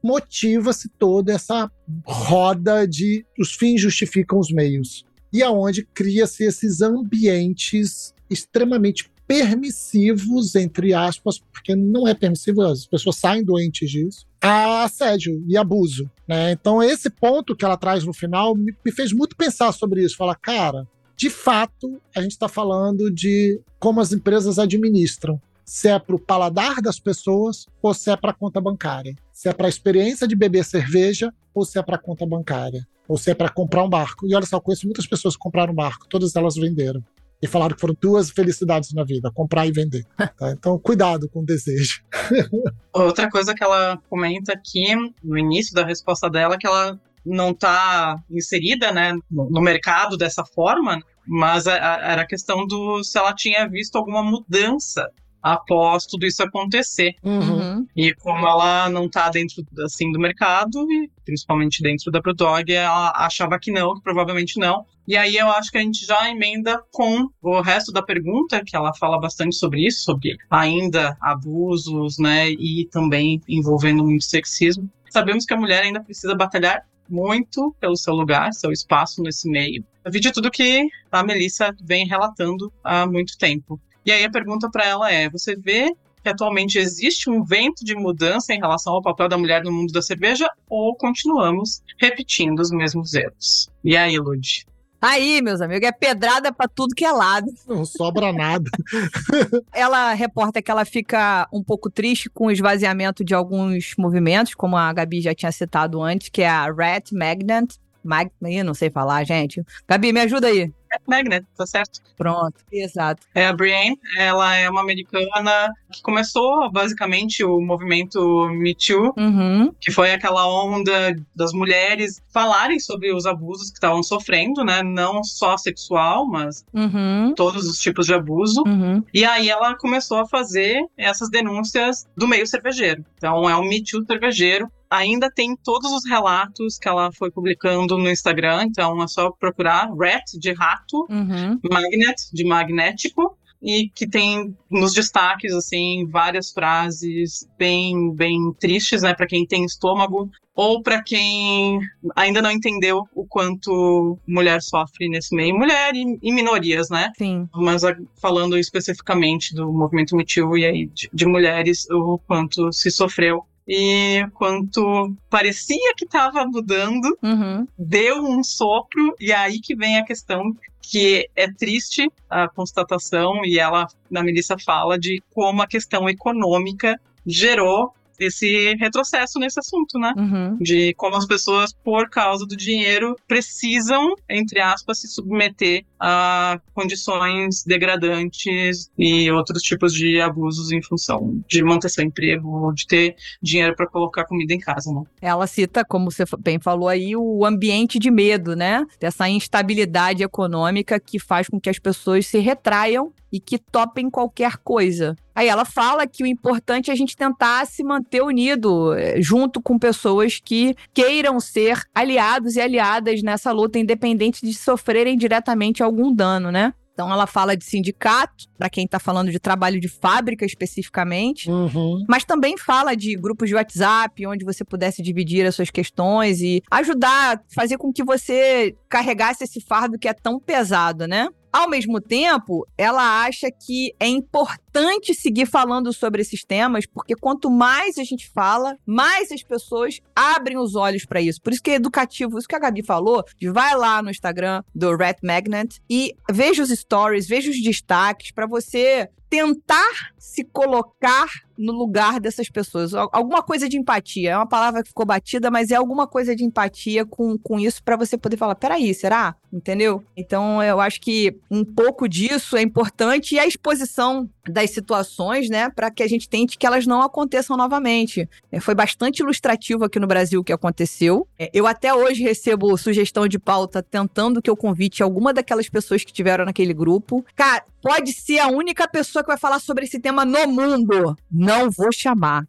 motiva-se toda essa roda de os fins justificam os meios. E aonde cria-se esses ambientes extremamente permissivos, entre aspas, porque não é permissivo, as pessoas saem doentes disso, a assédio e abuso. Né? Então, esse ponto que ela traz no final me, me fez muito pensar sobre isso. Falar, cara, de fato, a gente está falando de como as empresas administram. Se é para o paladar das pessoas ou se é para a conta bancária. Se é para a experiência de beber cerveja ou se é para a conta bancária. Ou se é para comprar um barco. E olha só, conheço muitas pessoas que compraram um barco, todas elas venderam e falaram que foram duas felicidades na vida: comprar e vender. Tá? (laughs) Então, cuidado com o desejo. (laughs) Outra coisa que ela comenta aqui no início da resposta dela é que ela não está inserida né, no mercado dessa forma, mas era a questão do se ela tinha visto alguma mudança após tudo isso acontecer. Uhum. Uhum. E como ela não tá dentro assim do mercado, e principalmente dentro da Brewdog, ela achava que não, que provavelmente não. E aí eu acho que a gente já emenda com o resto da pergunta, que ela fala bastante sobre isso, sobre ainda abusos, né, e também envolvendo muito sexismo. Sabemos que a mulher ainda precisa batalhar muito pelo seu lugar, seu espaço nesse meio. Eu vi de tudo que a Melissa vem relatando há muito tempo. E aí a pergunta para ela é: você vê que atualmente existe um vento de mudança em relação ao papel da mulher no mundo da cerveja ou continuamos repetindo os mesmos erros? E aí, Lud? Aí, meus amigos, é pedrada pra tudo que é lado. Não sobra nada. (laughs) Ela reporta que ela fica um pouco triste com o esvaziamento de alguns movimentos, como a Gabi já tinha citado antes, que é a Rat Magnet. Mag... Ih, não sei falar, gente. Gabi, me ajuda aí. Magnet, tá certo? Pronto, exato. É a Brienne, ela é uma americana que começou basicamente o movimento Me Too, Uhum. que foi aquela onda das mulheres falarem sobre os abusos que estavam sofrendo, né? Não só sexual, mas Uhum. todos os tipos de abuso. Uhum. E aí ela começou a fazer essas denúncias do meio cervejeiro. Então é um Me Too cervejeiro. Ainda tem todos os relatos que ela foi publicando no Instagram, então é só procurar Rat de rato, Uhum. Magnet de magnético e que tem nos destaques assim várias frases bem bem tristes, né, para quem tem estômago ou para quem ainda não entendeu o quanto mulher sofre nesse meio, mulher e, e minorias, né? Sim. mas a- falando especificamente do movimento Me Too e aí de, de mulheres, o quanto se sofreu e quanto parecia que estava mudando, Uhum. deu um sopro e aí que vem a questão que é triste a constatação e ela na Melissa fala de como a questão econômica gerou esse retrocesso nesse assunto, né? Uhum. de como as pessoas, por causa do dinheiro, precisam, entre aspas, se submeter a condições degradantes e outros tipos de abusos em função de manter seu emprego ou de ter dinheiro para colocar comida em casa, né? Ela cita, como você bem falou aí, o ambiente de medo, né? Dessa instabilidade econômica que faz com que as pessoas se retraiam e que topem qualquer coisa. Aí ela fala que o importante é a gente tentar se manter unido, eh, junto com pessoas que queiram ser aliados e aliadas nessa luta, independente de sofrerem diretamente algum dano, né? Então ela fala de sindicato, para quem tá falando de trabalho de fábrica especificamente, Uhum. mas também fala de grupos de WhatsApp, onde você pudesse dividir as suas questões e ajudar, fazer com que você carregasse esse fardo que é tão pesado, né? Ao mesmo tempo, ela acha que é importante seguir falando sobre esses temas, porque quanto mais a gente fala, mais as pessoas abrem os olhos para isso. Por isso que é educativo, isso que a Gabi falou, de vai lá no Instagram do Red Magnet e veja os stories, veja os destaques para você tentar se colocar no lugar dessas pessoas. Al- Alguma coisa de empatia. É uma palavra que ficou batida, mas é alguma coisa de empatia com, com isso para você poder falar: peraí, será? Entendeu? Então eu acho que um pouco disso é importante e a exposição das situações, né, para que a gente tente que elas não aconteçam novamente. É, foi bastante ilustrativo aqui no Brasil o que aconteceu. É, eu até hoje recebo sugestão de pauta tentando que eu convite alguma daquelas pessoas que tiveram naquele grupo. Cara, pode ser a única pessoa que vai falar sobre esse tema no mundo. Não vou chamar.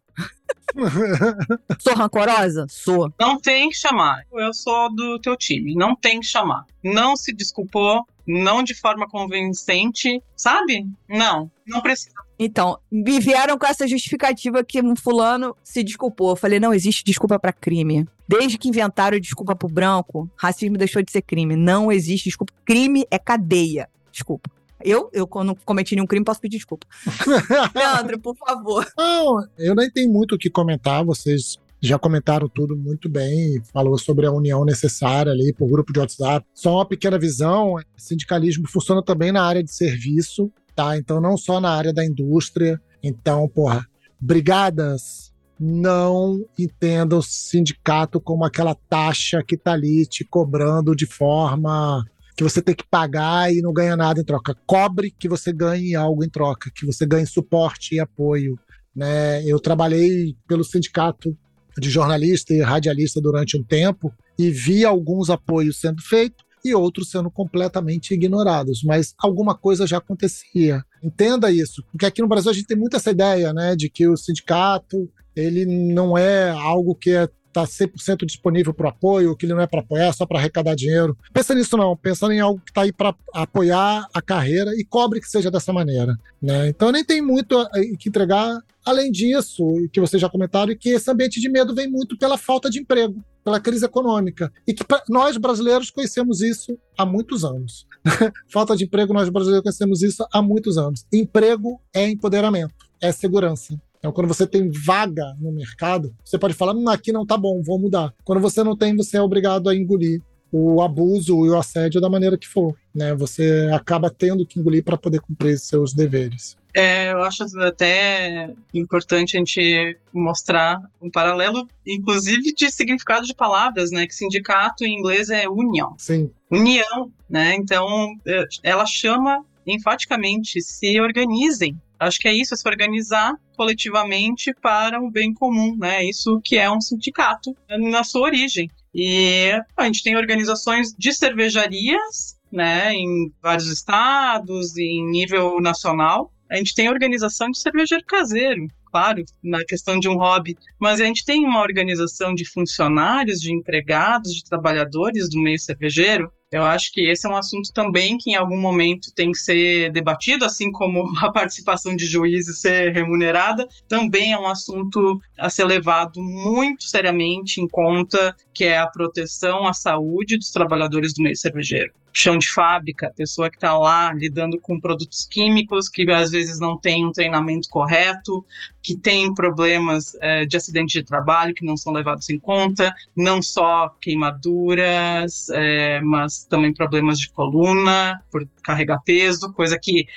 (laughs) Sou rancorosa? Sou. Não tem que chamar. Eu sou do teu time. Não tem que chamar. Não se desculpou, não de forma convincente, sabe? Não, não precisa. Então, me vieram com essa justificativa que um fulano se desculpou. Eu falei, não existe desculpa pra crime. Desde que inventaram desculpa pro branco, racismo deixou de ser crime. Não existe desculpa. Crime é cadeia. Desculpa. Eu, eu quando cometi nenhum crime, posso pedir desculpa. (laughs) Leandro, por favor. Não, eu nem tenho muito o que comentar, vocês já comentaram tudo muito bem, falou sobre a união necessária ali por grupo de WhatsApp. Só uma pequena visão, sindicalismo funciona também na área de serviço, tá? Então não só na área da indústria. Então, porra, brigadas não entendam o sindicato como aquela taxa que tá ali te cobrando de forma que você tem que pagar e não ganha nada em troca. Cobre que você ganhe algo em troca, que você ganhe suporte e apoio. Né? Eu trabalhei pelo sindicato de jornalista e radialista durante um tempo e vi alguns apoios sendo feitos e outros sendo completamente ignorados, mas alguma coisa já acontecia. Entenda isso, porque aqui no Brasil a gente tem muito essa ideia, né, de que o sindicato ele não é algo que é está 100% disponível para apoio, que ele não é para apoiar, é só para arrecadar dinheiro. Pensa nisso não, pensa em algo que está aí para apoiar a carreira e cobre que seja dessa maneira. Né? Então nem tem muito que entregar. Além disso, que vocês já comentaram, que esse ambiente de medo vem muito pela falta de emprego, pela crise econômica. E que nós brasileiros conhecemos isso há muitos anos. (laughs) falta de emprego, nós brasileiros conhecemos isso há muitos anos. Emprego é empoderamento, é segurança. Então, quando você tem vaga no mercado, você pode falar: hum, aqui não tá bom, vou mudar. Quando você não tem, você é obrigado a engolir o abuso e o assédio da maneira que for. Né? Você acaba tendo que engolir para poder cumprir seus deveres. É, eu acho até importante a gente mostrar um paralelo, inclusive de significado de palavras, né? Que sindicato em inglês é união. Sim. União, né? Então, é, ela chama enfaticamente se organizem, Acho que é isso, é se organizar coletivamente para um bem comum, né? Isso que é um sindicato na sua origem. E a gente tem organizações de cervejarias, né, em vários estados, em nível nacional. A gente tem organização de cervejeiro caseiro, claro, na questão de um hobby, mas a gente tem uma organização de funcionários, de empregados, de trabalhadores do meio cervejeiro eu acho que esse é um assunto também que em algum momento tem que ser debatido, assim como (laughs) a participação de juízes ser remunerada, também é um assunto a ser levado muito seriamente em conta, que é a proteção à saúde dos trabalhadores do meio cervejeiro chão de fábrica, pessoa que está lá lidando com produtos químicos que às vezes não tem um treinamento correto, que tem problemas é, de acidente de trabalho que não são levados em conta, não só queimaduras, é, mas também problemas de coluna por carregar peso, coisa que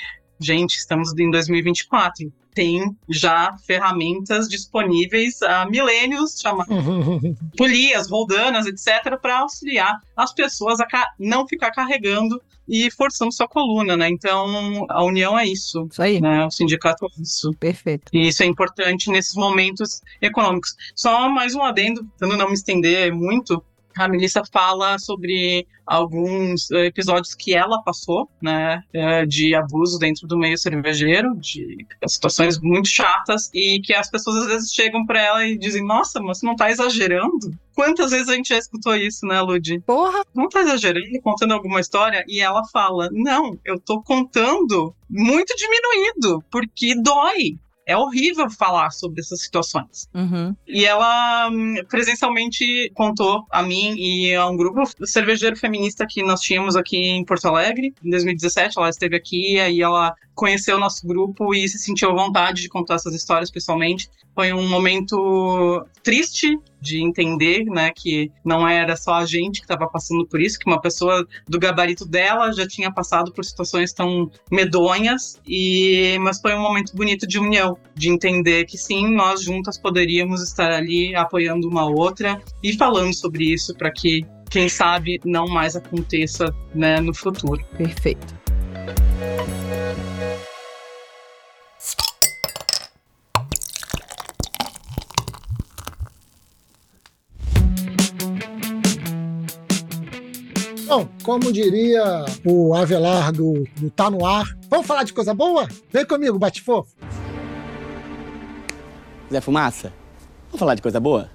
gente, estamos em 2024 tem já ferramentas disponíveis há milênios, chamadas (laughs) polias, roldanas, etc., para auxiliar as pessoas a não ficar carregando e forçando sua coluna, né? Então, a união é isso. Isso aí. Né? O sindicato é isso. Perfeito. E isso é importante nesses momentos econômicos. Só mais um adendo, tentando não me estender muito, a Melissa fala sobre alguns eh, episódios que ela passou, né, eh, de abuso dentro do meio cervejeiro, de situações muito chatas e que as pessoas às vezes chegam para ela e dizem: "Nossa, mas você não tá exagerando?" Quantas vezes a gente já escutou isso, né, Ludi? Porra! Não tá exagerando, contando alguma história? E ela fala: Não, eu tô contando muito diminuído, porque dói é horrível falar sobre essas situações. Uhum. E ela hum, presencialmente contou a mim e a um grupo cervejeiro feminista que nós tínhamos aqui em Porto Alegre, em 2017. Ela esteve aqui e ela conheceu o nosso grupo e se sentiu vontade de contar essas histórias pessoalmente. Foi um momento triste de entender, né, que não era só a gente que estava passando por isso, que uma pessoa do gabarito dela já tinha passado por situações tão medonhas e mas foi um momento bonito de união, de entender que sim, nós juntas poderíamos estar ali apoiando uma outra e falando sobre isso para que quem sabe não mais aconteça, né, no futuro. Perfeito. Bom, como diria o Avelar do, do Tá No Ar, vamos falar de coisa boa? Vem comigo, bate fofo. Zé Fumaça, vamos falar de coisa boa?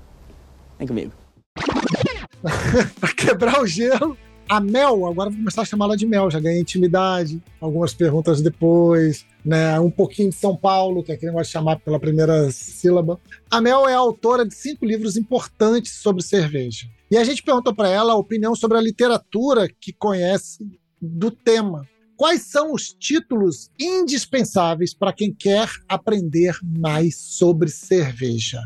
Vem comigo. (laughs) pra quebrar o gelo, a Mel, agora vou começar a chamá-la de Mel, já ganhei intimidade, algumas perguntas depois, né? Um pouquinho de São Paulo, que é aquele negócio de chamar pela primeira sílaba. A Mel é autora de cinco livros importantes sobre cerveja. E a gente perguntou para ela a opinião sobre a literatura que conhece do tema. Quais são os títulos indispensáveis para quem quer aprender mais sobre cerveja?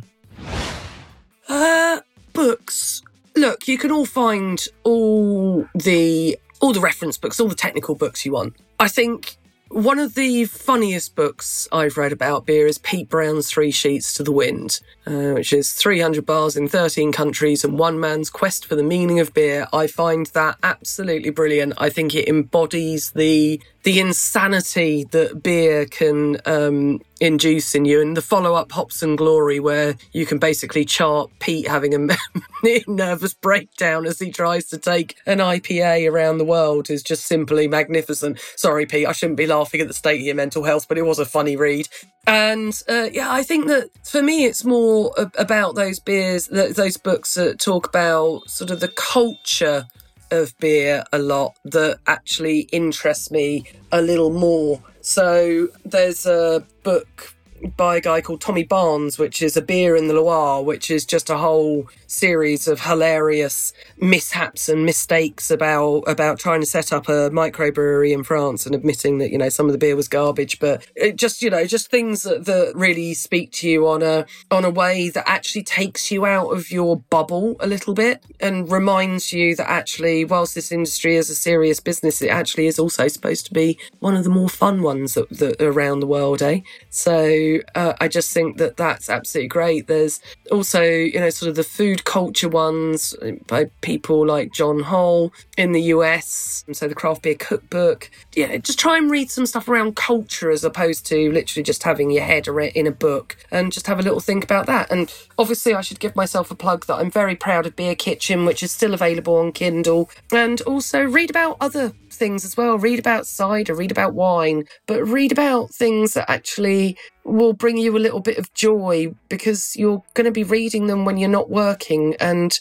Uh, books. Look, you can all find all the all the reference books, all the technical books you want. I think One of the funniest books I've read about beer is Pete Brown's Three Sheets to the Wind, uh, which is 300 bars in 13 countries and one man's quest for the meaning of beer. I find that absolutely brilliant. I think it embodies the the insanity that beer can um, induce in you, and the follow up Hops and Glory, where you can basically chart Pete having a (laughs) nervous breakdown as he tries to take an IPA around the world, is just simply magnificent. Sorry, Pete, I shouldn't be laughing at the state of your mental health, but it was a funny read. And uh, yeah, I think that for me, it's more about those beers, those books that talk about sort of the culture of beer a lot that actually interests me a little more. So there's a book by a guy called Tommy Barnes, which is a beer in the Loire, which is just a whole series of hilarious mishaps and mistakes about about trying to set up a microbrewery in France and admitting that you know some of the beer was garbage, but just you know just things that, that really speak to you on a on a way that actually takes you out of your bubble a little bit and reminds you that actually whilst this industry is a serious business, it actually is also supposed to be one of the more fun ones that, that around the world, eh? So uh, I just think that that's absolutely great. There's also you know sort of the food culture ones by people like John Holl in the US. And so the craft beer cookbook. Yeah, just try and read some stuff around culture as opposed to literally just having your head in a book and just have a little think about that. And obviously, I should give myself a plug that I'm very proud of Beer Kitchen, which is still available on Kindle. And also read about other things as well. Read about cider, read about wine, but read about things that actually will bring you a little bit of joy because you're going to be reading them when you're not working. And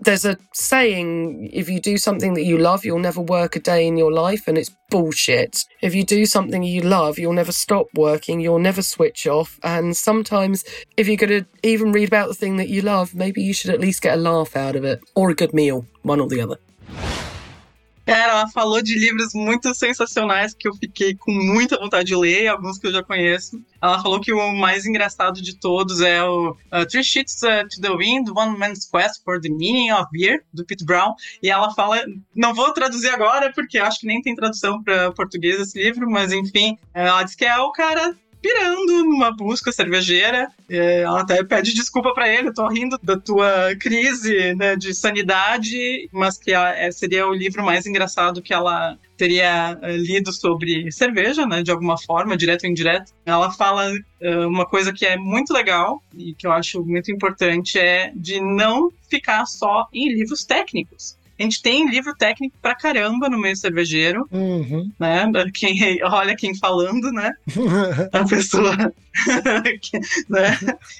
there's a saying if you do something that you love, you'll never work a day in your life, and it's bullshit. If you do something you love, you'll never stop working, you'll never switch off. And sometimes, if you're going to even read about the thing that you love, maybe you should at least get a laugh out of it or a good meal, one or the other. Cara, ela falou de livros muito sensacionais que eu fiquei com muita vontade de ler, alguns que eu já conheço. Ela falou que o mais engraçado de todos é o uh, Three Sheets uh, to the Wind, One Man's Quest for the Meaning of Beer, do Pete Brown. E ela fala, não vou traduzir agora, porque acho que nem tem tradução para português esse livro, mas enfim, ela diz que é o cara pirando numa busca cervejeira. É, ela até pede desculpa para ele, eu tô rindo da tua crise né, de sanidade, mas que é, seria o livro mais engraçado que ela teria uh, lido sobre cerveja, né, de alguma forma, direto ou indireto. Ela fala uma coisa que é muito legal e que eu acho muito importante é de não ficar só em livros técnicos. A gente tem livro técnico pra caramba no meio cervejeiro, uhum. né? Quem, (laughs) olha quem falando, né? (laughs) a pessoa. (laughs) né?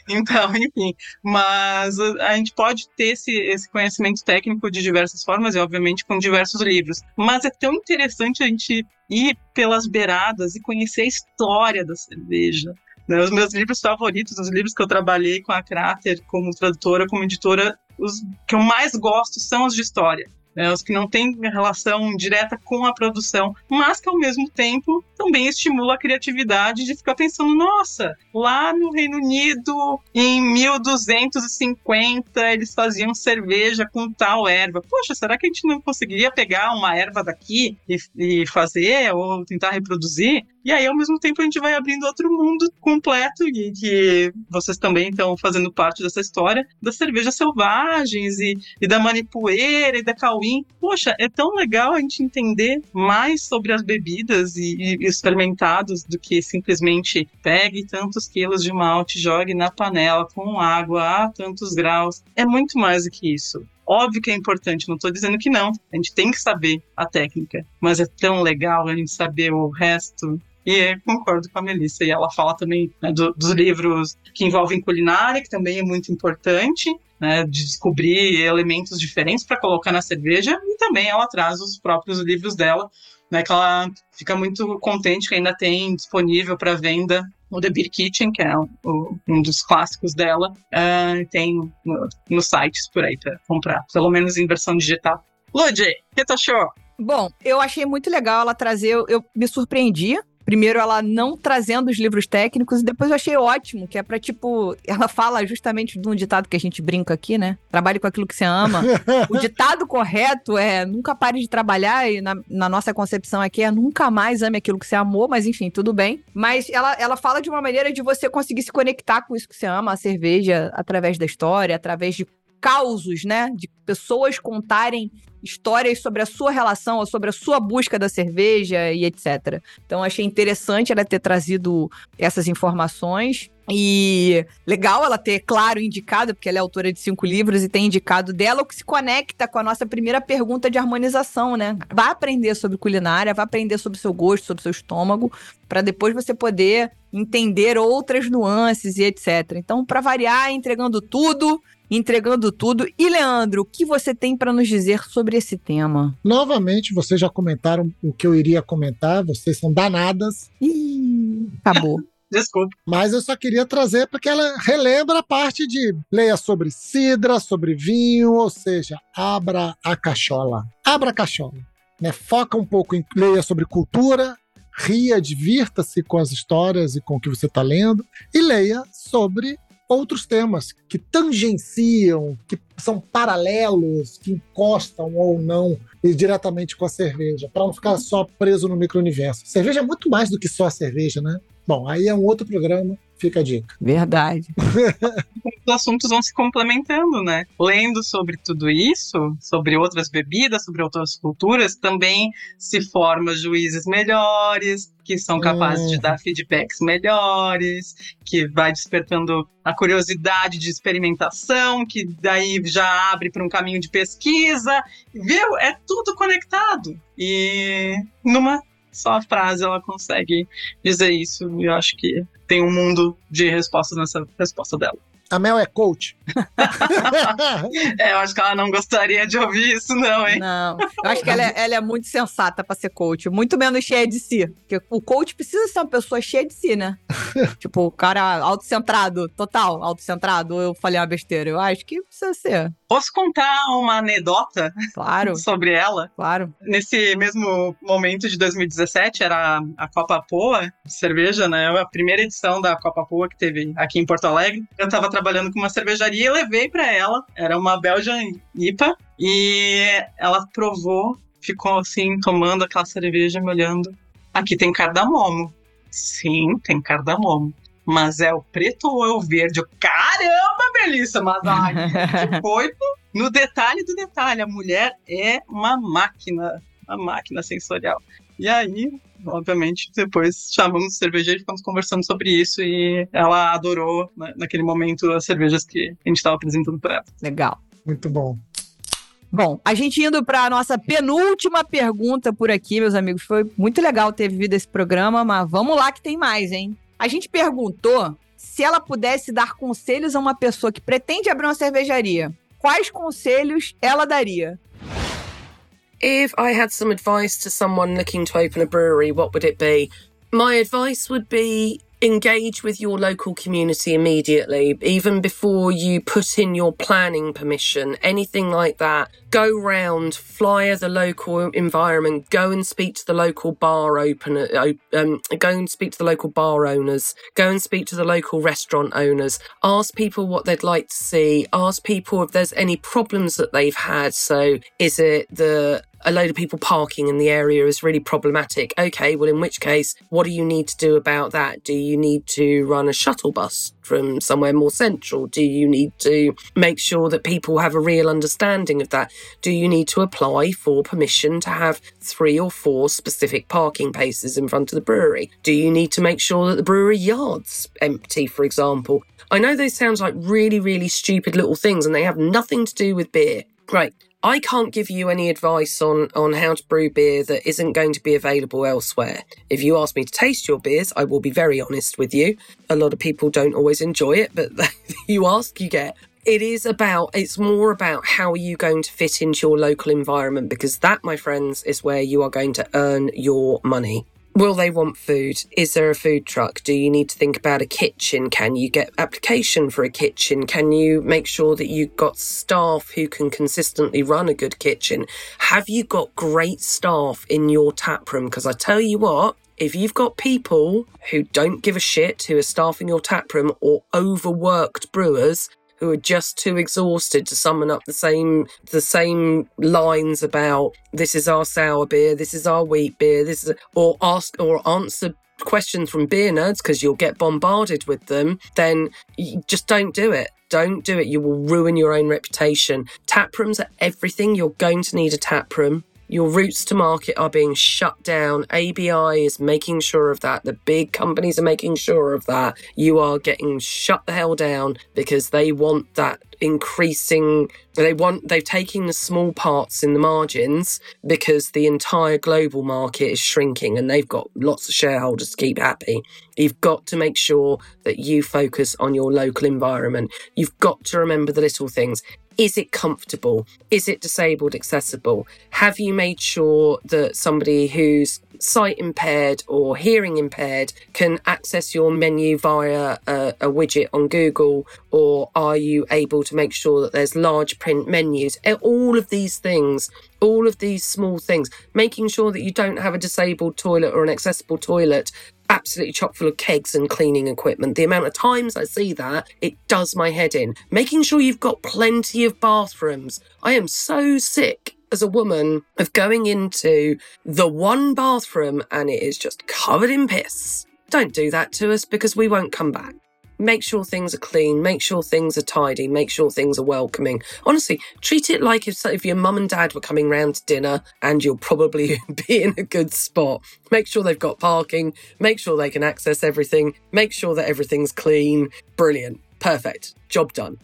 Então, enfim. Mas a gente pode ter esse, esse conhecimento técnico de diversas formas e, obviamente, com diversos livros. Mas é tão interessante a gente ir pelas beiradas e conhecer a história da cerveja. Né? Os meus livros favoritos, os livros que eu trabalhei com a Crater como tradutora, como editora, os que eu mais gosto são os de história. Né, os que não têm relação direta com a produção, mas que ao mesmo tempo também estimula a criatividade de ficar pensando, nossa, lá no Reino Unido, em 1250, eles faziam cerveja com tal erva. Poxa, será que a gente não conseguiria pegar uma erva daqui e, e fazer ou tentar reproduzir? E aí, ao mesmo tempo, a gente vai abrindo outro mundo completo e que vocês também estão fazendo parte dessa história das cervejas selvagens e, e da manipoeira e da cauim. Poxa, é tão legal a gente entender mais sobre as bebidas e, e os fermentados do que simplesmente pegue tantos quilos de malte, jogue na panela com água a tantos graus. É muito mais do que isso. Óbvio que é importante, não estou dizendo que não. A gente tem que saber a técnica, mas é tão legal a gente saber o resto e concordo com a Melissa. E ela fala também né, do, dos livros que envolvem culinária, que também é muito importante, né, de descobrir elementos diferentes para colocar na cerveja. E também ela traz os próprios livros dela, né, que ela fica muito contente que ainda tem disponível para venda o The Beer Kitchen, que é um, um dos clássicos dela, uh, tem no, nos sites por aí para comprar, pelo menos em versão digital. Ludi, o que tu achou? Bom, eu achei muito legal ela trazer, eu, eu me surpreendi Primeiro, ela não trazendo os livros técnicos, e depois eu achei ótimo, que é pra, tipo, ela fala justamente de um ditado que a gente brinca aqui, né? Trabalhe com aquilo que você ama. (laughs) o ditado correto é nunca pare de trabalhar, e na, na, nossa concepção aqui é nunca mais ame aquilo que você amou, mas enfim, tudo bem. Mas ela, ela fala de uma maneira de você conseguir se conectar com isso que você ama, a cerveja, através da história, através de causos, né? De pessoas contarem histórias sobre a sua relação ou sobre a sua busca da cerveja e etc. Então achei interessante ela ter trazido essas informações. E legal ela ter, claro, indicado, porque ela é autora de cinco livros e tem indicado dela, o que se conecta com a nossa primeira pergunta de harmonização, né? Vai aprender sobre culinária, vai aprender sobre seu gosto, sobre seu estômago, para depois você poder entender outras nuances e etc. Então, para variar, entregando tudo, entregando tudo. E Leandro, o que você tem para nos dizer sobre esse tema? Novamente, vocês já comentaram o que eu iria comentar, vocês são danadas. Ih, acabou. (laughs) Desculpa. Mas eu só queria trazer porque ela relembra a parte de leia sobre cidra, sobre vinho, ou seja, abra a cachola. Abra a cachola. Né? Foca um pouco em leia sobre cultura, ria, divirta-se com as histórias e com o que você está lendo, e leia sobre outros temas que tangenciam, que são paralelos, que encostam ou não diretamente com a cerveja, para não ficar só preso no micro-universo. Cerveja é muito mais do que só a cerveja, né? Bom, aí é um outro programa, fica a dica. Verdade. (laughs) Os assuntos vão se complementando, né? Lendo sobre tudo isso, sobre outras bebidas, sobre outras culturas, também se forma juízes melhores, que são capazes de Uhum. dar feedbacks melhores, que vai despertando a curiosidade de experimentação, que daí já abre para um caminho de pesquisa. Viu? É tudo conectado. E numa só frase ela consegue dizer isso. E eu acho que tem um mundo de respostas nessa resposta dela. A Mel é coach. (laughs) É, eu acho que ela não gostaria de ouvir isso, não, hein? Não, eu acho que ela é, ela é muito sensata pra ser coach, muito menos cheia de si. Porque o coach precisa ser uma pessoa cheia de si, né? (laughs) tipo, o cara autocentrado, total autocentrado. Eu falei uma besteira. Eu acho que precisa ser. Posso contar uma anedota Claro, (laughs) sobre ela? claro. Nesse mesmo momento de 2017, era a Copa Poa de cerveja, né? A primeira edição da Copa Poa que teve aqui em Porto Alegre. Eu tava trabalhando com uma cervejaria e levei pra ela. Era uma Belgian IPA. E ela provou, ficou assim, tomando aquela cerveja, me olhando. Aqui tem cardamomo. Sim, tem cardamomo. Mas é o preto ou é o verde? Caramba, Melissa, mas ai, (laughs) que foi no detalhe do detalhe. A mulher é uma máquina, uma máquina sensorial. E aí, obviamente, depois chamamos o cervejeiro e ficamos conversando sobre isso. E ela adorou, né, naquele momento, as cervejas que a gente estava apresentando para ela. Legal. Muito bom. Bom, a gente indo para nossa penúltima pergunta por aqui, meus amigos. Foi muito legal ter vivido esse programa, mas vamos lá que tem mais, hein? A gente perguntou se ela pudesse dar conselhos a uma pessoa que pretende abrir uma cervejaria. Quais conselhos ela daria? If I had some advice to someone looking to open a brewery, what would it be? My advice would be engage with your local community immediately, even before you put in your planning permission, anything like that. Go round, flyer the local environment, go and speak to the local bar opener, um, go and speak to the local bar owners, go and speak to the local restaurant owners, ask people what they'd like to see, ask people if there's any problems that they've had. So, is it the a load of people parking in the area is really problematic. Okay, well, in which case, what do you need to do about that? Do you need to run a shuttle bus from somewhere more central? Do you need to make sure that people have a real understanding of that? Do you need to apply for permission to have three or four specific parking places in front of the brewery? Do you need to make sure that the brewery yard's empty, for example? I know those sounds like really, really stupid little things and they have nothing to do with beer. Right. I can't give you any advice on, on how to brew beer that isn't going to be available elsewhere. If you ask me to taste your beers, I will be very honest with you. A lot of people don't always enjoy it, but (laughs) you ask, you get. It is about, it's more about how are you going to fit into your local environment because that, my friends, is where you are going to earn your money. Will they want food? Is there a food truck? Do you need to think about a kitchen? Can you get application for a kitchen? Can you make sure that you've got staff who can consistently run a good kitchen? Have you got great staff in your tap room? Because I tell you what, if you've got people who don't give a shit who are staffing your tap room or overworked brewers, who are just too exhausted to summon up the same the same lines about this is our sour beer, this is our wheat beer, this is or ask or answer questions from beer nerds because you'll get bombarded with them, then just don't do it. Don't do it. You will ruin your own reputation. Tap rooms are everything. You're going to need a tap room. Your routes to market are being shut down. ABI is making sure of that. The big companies are making sure of that. You are getting shut the hell down because they want that increasing they want they've taken the small parts in the margins because the entire global market is shrinking and they've got lots of shareholders to keep happy you've got to make sure that you focus on your local environment you've got to remember the little things is it comfortable? Is it disabled accessible? Have you made sure that somebody who's sight impaired or hearing impaired can access your menu via a, a, widget on Google? Or are you able to make sure that there's large print menus? All of these things, all of these small things, making sure that you don't have a disabled toilet or an accessible toilet absolutely chock full of kegs and cleaning equipment. The amount of times I see that, it does my head in. Making sure you've got plenty of bathrooms. I am so sick as a woman of going into the one bathroom and it is just covered in piss. Don't do that to us because we won't come back make sure things are clean, make sure things are tidy, make sure things are welcoming. Honestly, treat it like if, if your mum and dad were coming round to dinner and you'll probably (laughs) be in a good spot. Make sure they've got parking, make sure they can access everything, make sure that everything's clean. Brilliant. Perfect. Job done.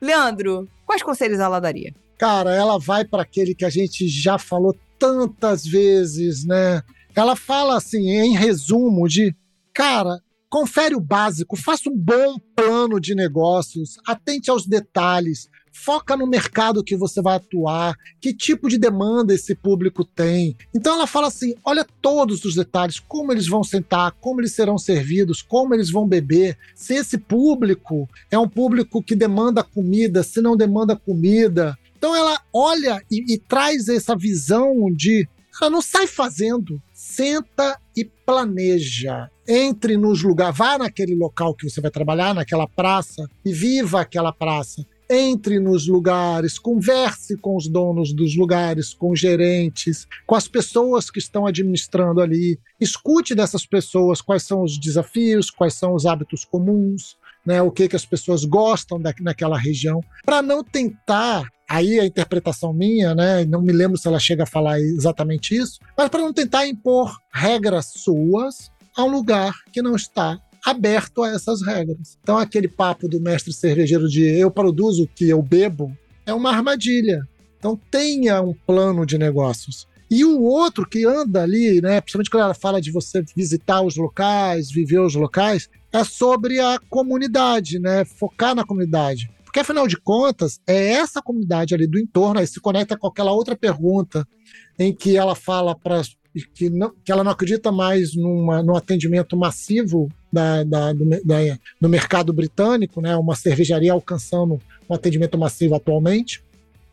Leandro, quais conselhos ela daria? Cara, ela vai para aquele que a gente já falou tantas vezes, né? Ela fala assim, em resumo, de cara, Confere o básico, faça um bom plano de negócios, atente aos detalhes, foca no mercado que você vai atuar, que tipo de demanda esse público tem. Então ela fala assim: olha todos os detalhes, como eles vão sentar, como eles serão servidos, como eles vão beber, se esse público é um público que demanda comida, se não demanda comida. Então ela olha e, e traz essa visão de ela não sai fazendo, senta e planeja. Entre nos lugares, vá naquele local que você vai trabalhar, naquela praça, e viva aquela praça. Entre nos lugares, converse com os donos dos lugares, com os gerentes, com as pessoas que estão administrando ali. Escute dessas pessoas quais são os desafios, quais são os hábitos comuns, né, o que, que as pessoas gostam da, naquela região, para não tentar aí a interpretação minha, né? Não me lembro se ela chega a falar exatamente isso, mas para não tentar impor regras suas a um lugar que não está aberto a essas regras. Então aquele papo do mestre cervejeiro de eu produzo o que eu bebo é uma armadilha. Então tenha um plano de negócios. E o outro que anda ali, né, principalmente quando ela fala de você visitar os locais, viver os locais, é sobre a comunidade, né, focar na comunidade. Porque, afinal de contas, é essa comunidade ali do entorno, aí se conecta com aquela outra pergunta em que ela fala para que, não, que ela não acredita mais numa, num atendimento massivo da, da, do, da, no mercado britânico, né, uma cervejaria alcançando um atendimento massivo atualmente,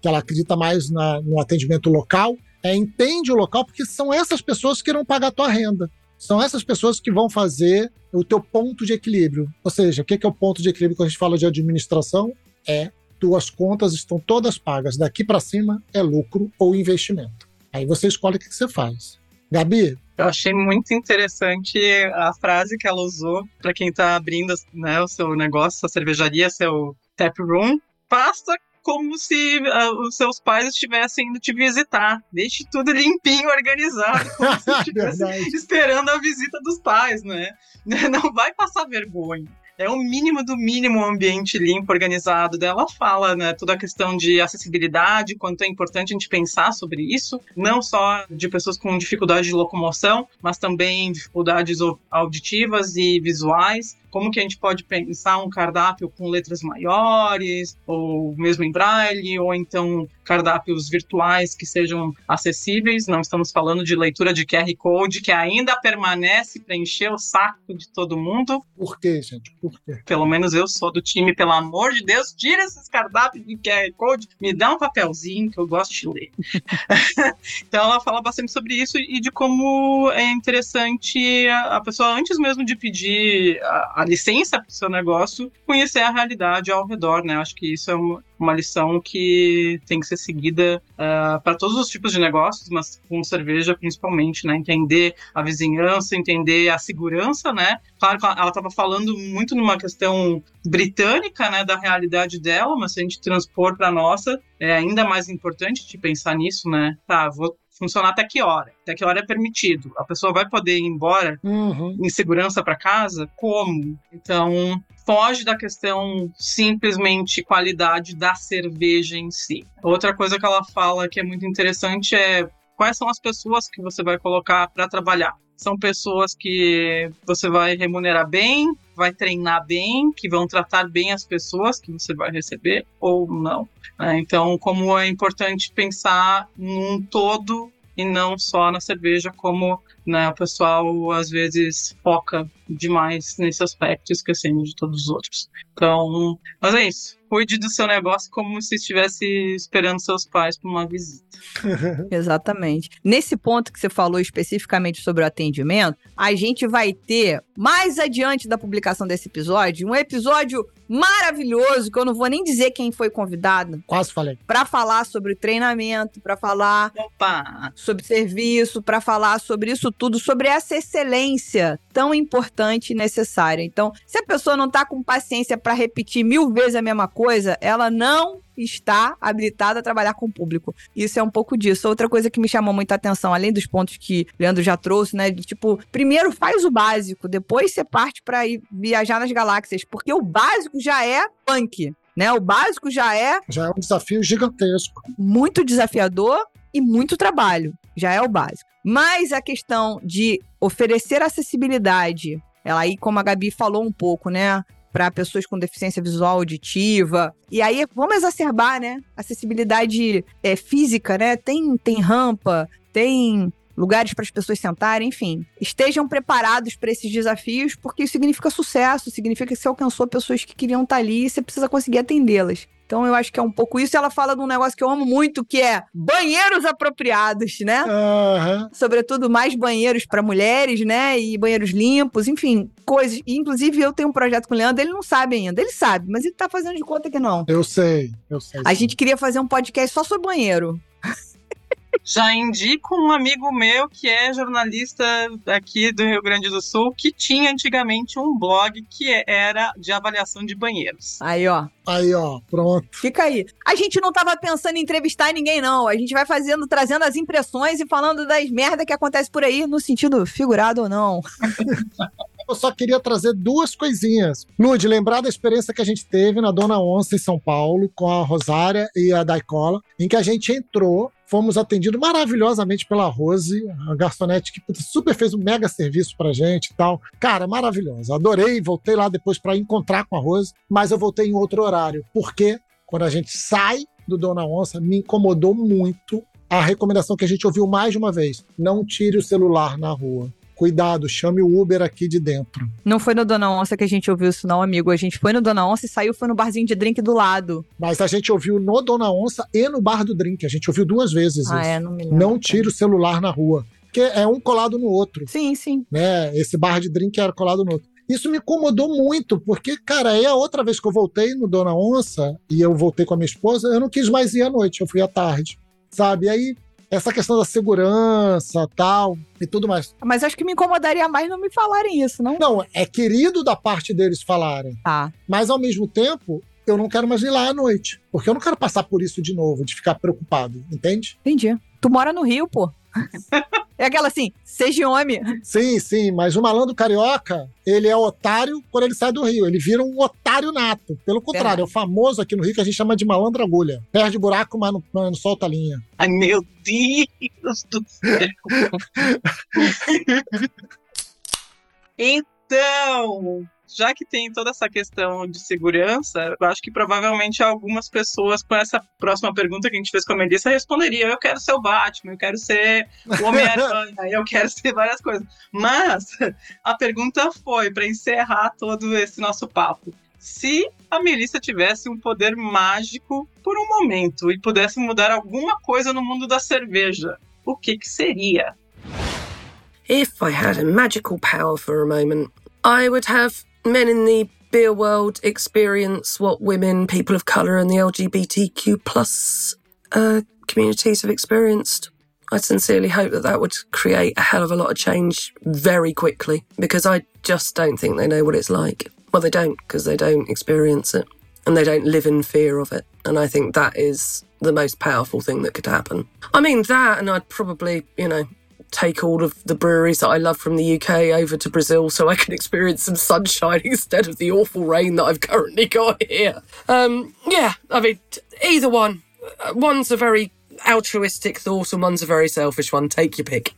que ela acredita mais na, no atendimento local, é, entende o local, porque são essas pessoas que irão pagar a tua renda. São essas pessoas que vão fazer o teu ponto de equilíbrio. Ou seja, o que é o ponto de equilíbrio quando a gente fala de administração? É tuas contas estão todas pagas. Daqui para cima é lucro ou investimento. Aí você escolhe o que você faz. Gabi? Eu achei muito interessante a frase que ela usou para quem está abrindo né, o seu negócio, sua cervejaria, seu tap room. Faça como se uh, os seus pais estivessem indo te visitar. Deixe tudo limpinho, organizado, como se (laughs) estivesse esperando a visita dos pais, né? (laughs) Não vai passar vergonha é o mínimo do mínimo um ambiente limpo, organizado. Ela fala, né, toda a questão de acessibilidade, quanto é importante a gente pensar sobre isso, não só de pessoas com dificuldade de locomoção, mas também dificuldades auditivas e visuais como que a gente pode pensar um cardápio com letras maiores, ou mesmo em braille, ou então cardápios virtuais que sejam acessíveis. Não estamos falando de leitura de QR Code, que ainda permanece para encher o saco de todo mundo. Por quê, gente? Por quê? Pelo menos eu sou do time, pelo amor de Deus, tira esses cardápios de QR Code, me dá um papelzinho que eu gosto de ler. (laughs) então ela fala bastante sobre isso e de como é interessante a pessoa, antes mesmo de pedir a a licença para o seu negócio, conhecer a realidade ao redor, né? Acho que isso é uma, uma lição que tem que ser seguida uh, para todos os tipos de negócios, mas com cerveja principalmente, né? Entender a vizinhança, entender a segurança, né? Claro que ela estava falando muito numa questão britânica, né, da realidade dela, mas se a gente transpor para nossa, é ainda mais importante de pensar nisso, né? Tá, vou funcionar até que hora? Até que hora é permitido? A pessoa vai poder ir embora Uhum. em segurança para casa? Como? Então, foge da questão simplesmente qualidade da cerveja em si. Outra coisa que ela fala que é muito interessante é quais são as pessoas que você vai colocar para trabalhar. São pessoas que você vai remunerar bem, vai treinar bem, que vão tratar bem as pessoas que você vai receber ou não. né? Então, como é importante pensar num todo e não só na cerveja, como né, o pessoal às vezes foca demais nesse aspecto, esquecendo de todos os outros. Então, mas é isso. Cuide do seu negócio como se estivesse esperando seus pais para uma visita. (laughs) Exatamente. Nesse ponto que você falou especificamente sobre o atendimento, a gente vai ter, mais adiante da publicação desse episódio, um episódio maravilhoso, que eu não vou nem dizer quem foi convidado, Quase falei. para falar sobre treinamento, para falar Opa! sobre serviço, para falar sobre isso tudo, sobre essa excelência tão importante e necessária. Então, se a pessoa não tá com paciência para repetir mil vezes a mesma coisa, ela não está habilitada a trabalhar com o público. Isso é um pouco disso. Outra coisa que me chamou muita atenção, além dos pontos que o Leandro já trouxe, né, de tipo, primeiro faz o básico, depois você parte para ir viajar nas galáxias, porque o básico já é punk, né? O básico já é Já é um desafio gigantesco. muito desafiador e muito trabalho. Já é o básico. Mas a questão de oferecer acessibilidade, ela aí, como a Gabi falou um pouco, né? Para pessoas com deficiência visual auditiva. E aí, vamos exacerbar, né? Acessibilidade é, física, né? Tem, tem rampa, tem lugares para as pessoas sentarem, enfim. Estejam preparados para esses desafios, porque isso significa sucesso, significa que você alcançou pessoas que queriam estar ali e você precisa conseguir atendê-las. Então eu acho que é um pouco isso. Ela fala de um negócio que eu amo muito, que é banheiros apropriados, né? Aham. Sobretudo mais banheiros para mulheres, né? E banheiros limpos, enfim, coisas. E, inclusive eu tenho um projeto com o Leandro, ele não sabe ainda. Ele sabe, mas ele tá fazendo de conta que não. Eu sei, eu sei. A sim. gente queria fazer um podcast só sobre banheiro. Já indico um amigo meu que é jornalista aqui do Rio Grande do Sul, que tinha antigamente um blog que era de avaliação de banheiros. Aí, ó. Aí, ó, pronto. Fica aí. A gente não tava pensando em entrevistar ninguém, não. A gente vai fazendo, trazendo as impressões e falando das merda que acontece por aí, no sentido figurado ou não. (laughs) Eu só queria trazer duas coisinhas. Lude, lembrar da experiência que a gente teve na Dona Onça, em São Paulo, com a Rosária e a Daicola, em que a gente entrou, fomos atendidos maravilhosamente pela Rose, a garçonete que super fez um mega serviço pra gente e tal. Cara, maravilhosa. Adorei, voltei lá depois pra encontrar com a Rose, mas eu voltei em outro horário. Porque quando a gente sai do Dona Onça, me incomodou muito a recomendação que a gente ouviu mais de uma vez: não tire o celular na rua. Cuidado, chame o Uber aqui de dentro. Não foi no Dona Onça que a gente ouviu isso, não, amigo. A gente foi no Dona Onça e saiu, foi no barzinho de drink do lado. Mas a gente ouviu no Dona Onça e no Bar do Drink. A gente ouviu duas vezes Ah, isso. é, não me lembro. Não tire o celular na rua. Porque é um colado no outro, Sim, sim. né? Esse bar de drink era colado no outro. Isso me incomodou muito, porque, cara, aí a outra vez que eu voltei no Dona Onça, e eu voltei com a minha esposa, eu não quis mais ir à noite, eu fui à tarde, sabe? E aí, essa questão da segurança, tal, e tudo mais. Mas acho que me incomodaria mais não me falarem isso, não? Não, é querido da parte deles falarem, Tá. mas ao mesmo tempo, eu não quero mais ir lá à noite, porque eu não quero passar por isso de novo, de ficar preocupado, entende? Entendi. Tu mora no Rio, pô. (laughs) é aquela assim, seja homem. Sim, sim, mas o malandro carioca, ele é otário quando ele sai do Rio. Ele vira um otário nato. Pelo contrário, é o famoso aqui no Rio que a gente chama de malandro agulha. Perde buraco, mas não, mas não solta a linha. Ai, meu Deus do céu! (laughs) então, já que tem toda essa questão de segurança, eu acho que provavelmente algumas pessoas com essa próxima pergunta que a gente fez com a Melissa responderiam: eu quero ser o Batman, eu quero ser o Homem-Aranha, eu quero ser várias coisas. Mas (laughs) a pergunta foi, para encerrar todo esse nosso papo. Se a Melissa tivesse um poder mágico por um momento e pudesse mudar alguma coisa no mundo da cerveja, o que que seria? If I had a magical power for a moment, I would have men in the beer world experience what women, people of colour, and the LGBTQ plus uh, communities have experienced. I sincerely hope that that would create a hell of a lot of change very quickly because I just don't think they know what it's like. Well, they don't because they don't experience it and they don't live in fear of it. And I think that is the most powerful thing that could happen. I mean, that, and I'd probably, you know, take all of the breweries that I love from the UK over to Brazil so I can (laughs) experience some sunshine (laughs) instead of the awful rain that I've currently got here. Um, yeah, I mean, either one. Uh, One's a very altruistic thought and one's a very selfish one. Take your pick.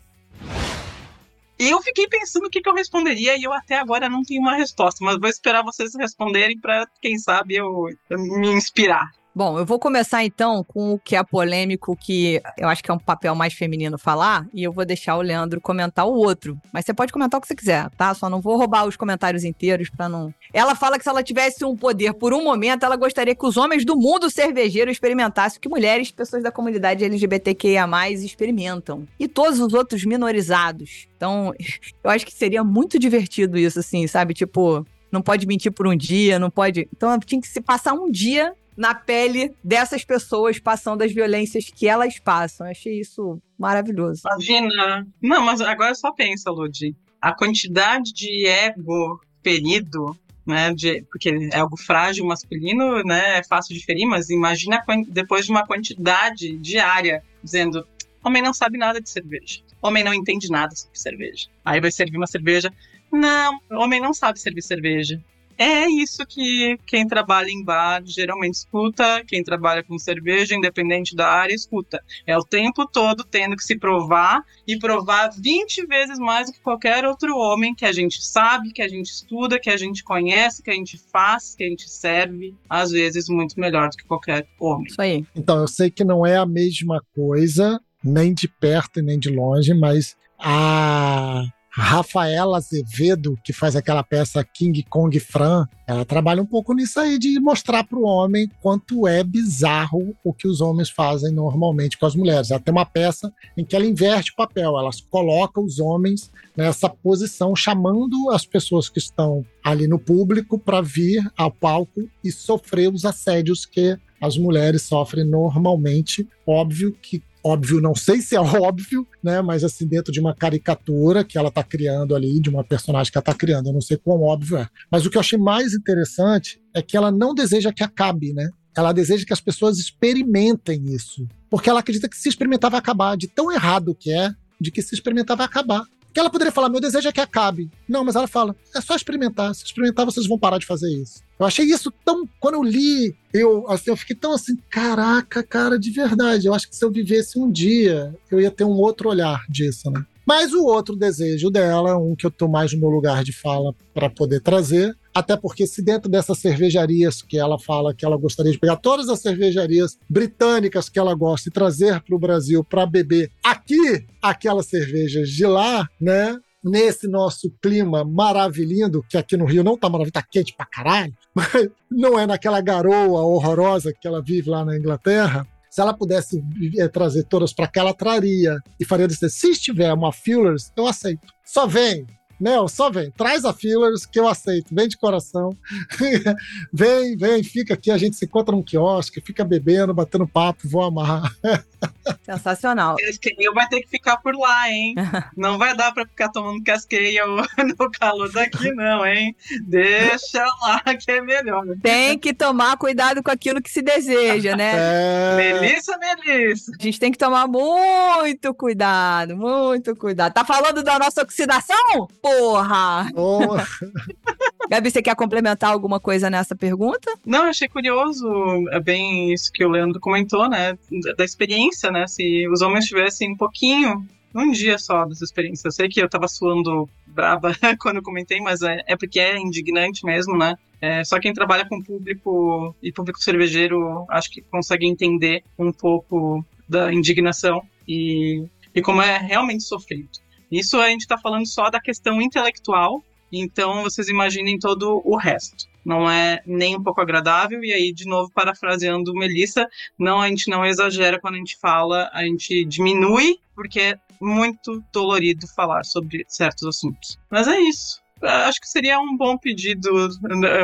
Eu fiquei pensando o que, que eu responderia e eu até agora não tenho uma resposta, mas vou esperar vocês responderem para quem sabe eu, eu me inspirar. Bom, eu vou começar então com o que é polêmico, que eu acho que é um papel mais feminino falar, e eu vou deixar o Leandro comentar o outro. Mas você pode comentar o que você quiser, tá? Só não vou roubar os comentários inteiros pra não. Ela fala que se ela tivesse um poder por um momento, ela gostaria que os homens do mundo cervejeiro experimentassem o que mulheres, pessoas da comunidade LGBTQIA experimentam. E todos os outros minorizados. Então, (laughs) eu acho que seria muito divertido isso, assim, sabe? Tipo, não pode mentir por um dia, não pode. Então tinha que se passar um dia na pele dessas pessoas passando as violências que elas passam. Eu achei isso maravilhoso. Imagina. Não, mas agora só pensa, Ludi. A quantidade de ego ferido, né? De, porque é algo frágil masculino, né? É fácil de ferir, mas imagina depois de uma quantidade diária dizendo. Homem não sabe nada de cerveja. Homem não entende nada sobre cerveja. Aí vai servir uma cerveja. Não, homem não sabe servir cerveja. É isso que quem trabalha em bar geralmente escuta, quem trabalha com cerveja, independente da área, escuta. É o tempo todo tendo que se provar e provar 20 vezes mais do que qualquer outro homem que a gente sabe, que a gente estuda, que a gente conhece, que a gente faz, que a gente serve, às vezes muito melhor do que qualquer homem. Isso aí. Então, eu sei que não é a mesma coisa, nem de perto e nem de longe, mas a Rafaela Azevedo, que faz aquela peça King Kong Fran, ela trabalha um pouco nisso aí de mostrar para o homem quanto é bizarro o que os homens fazem normalmente com as mulheres. Ela tem uma peça em que ela inverte o papel, ela coloca os homens nessa posição, chamando as pessoas que estão ali no público para vir ao palco e sofrer os assédios que as mulheres sofrem normalmente. Óbvio que óbvio, não sei se é óbvio, né? Mas assim, dentro de uma caricatura que ela tá criando ali, de uma personagem que ela tá criando, eu não sei quão óbvio é. Mas o que eu achei mais interessante é que ela não deseja que acabe, né? Ela deseja que as pessoas experimentem isso. Porque ela acredita que se experimentar vai acabar, de tão errado que é, de que se experimentar vai acabar. Que ela poderia falar, meu desejo é que acabe. Não, mas ela fala, é só experimentar. Se experimentar, vocês vão parar de fazer isso. Eu achei isso tão. Quando eu li, eu, assim, eu fiquei tão assim, caraca, cara, de verdade. Eu acho que se eu vivesse um dia, eu ia ter um outro olhar disso, né? Mas o outro desejo dela, um que eu tô mais no meu lugar de fala para poder trazer, até porque se dentro dessas cervejarias que ela fala que ela gostaria de pegar todas as cervejarias britânicas que ela gosta e trazer para o Brasil para beber aqui aquelas cervejas de lá, né? Nesse nosso clima maravilhoso, que aqui no Rio não tá maravilhoso, tá quente pra caralho, (laughs) mas não é naquela garoa horrorosa que ela vive lá na Inglaterra. Se ela pudesse é, trazer todas para cá, ela traria e faria dizer: se estiver uma Fillers, eu aceito. Só vem, Mel, só vem, traz a fillers que eu aceito, vem de coração. (laughs) vem, vem, fica aqui, a gente se encontra num quiosque, fica bebendo, batendo papo, vou amar. (laughs) Sensacional. Cascale vai ter que ficar por lá, hein? (laughs) não vai dar pra ficar tomando cascale no calor daqui, não, hein? Deixa lá que é melhor. Tem que tomar cuidado com aquilo que se deseja, né? É... Melissa, Melissa. A gente tem que tomar muito cuidado, muito cuidado. Tá falando da nossa oxidação? Porra! Oh. (laughs) Gabi, você quer complementar alguma coisa nessa pergunta? Não, eu achei curioso, é bem isso que o Leandro comentou, né? Da experiência, né? Se os homens tivessem um pouquinho, um dia só dessa experiência. Eu sei que eu tava suando brava (laughs) quando eu comentei, mas é, é porque é indignante mesmo, né? É, só quem trabalha com público e público cervejeiro acho que consegue entender um pouco da indignação e, e como é realmente sofrido. Isso a gente está falando só da questão intelectual, então vocês imaginem todo o resto. Não é nem um pouco agradável, e aí, de novo, parafraseando Melissa, não, a gente não exagera quando a gente fala, a gente diminui, porque é muito dolorido falar sobre certos assuntos. Mas é isso. Acho que seria um bom pedido,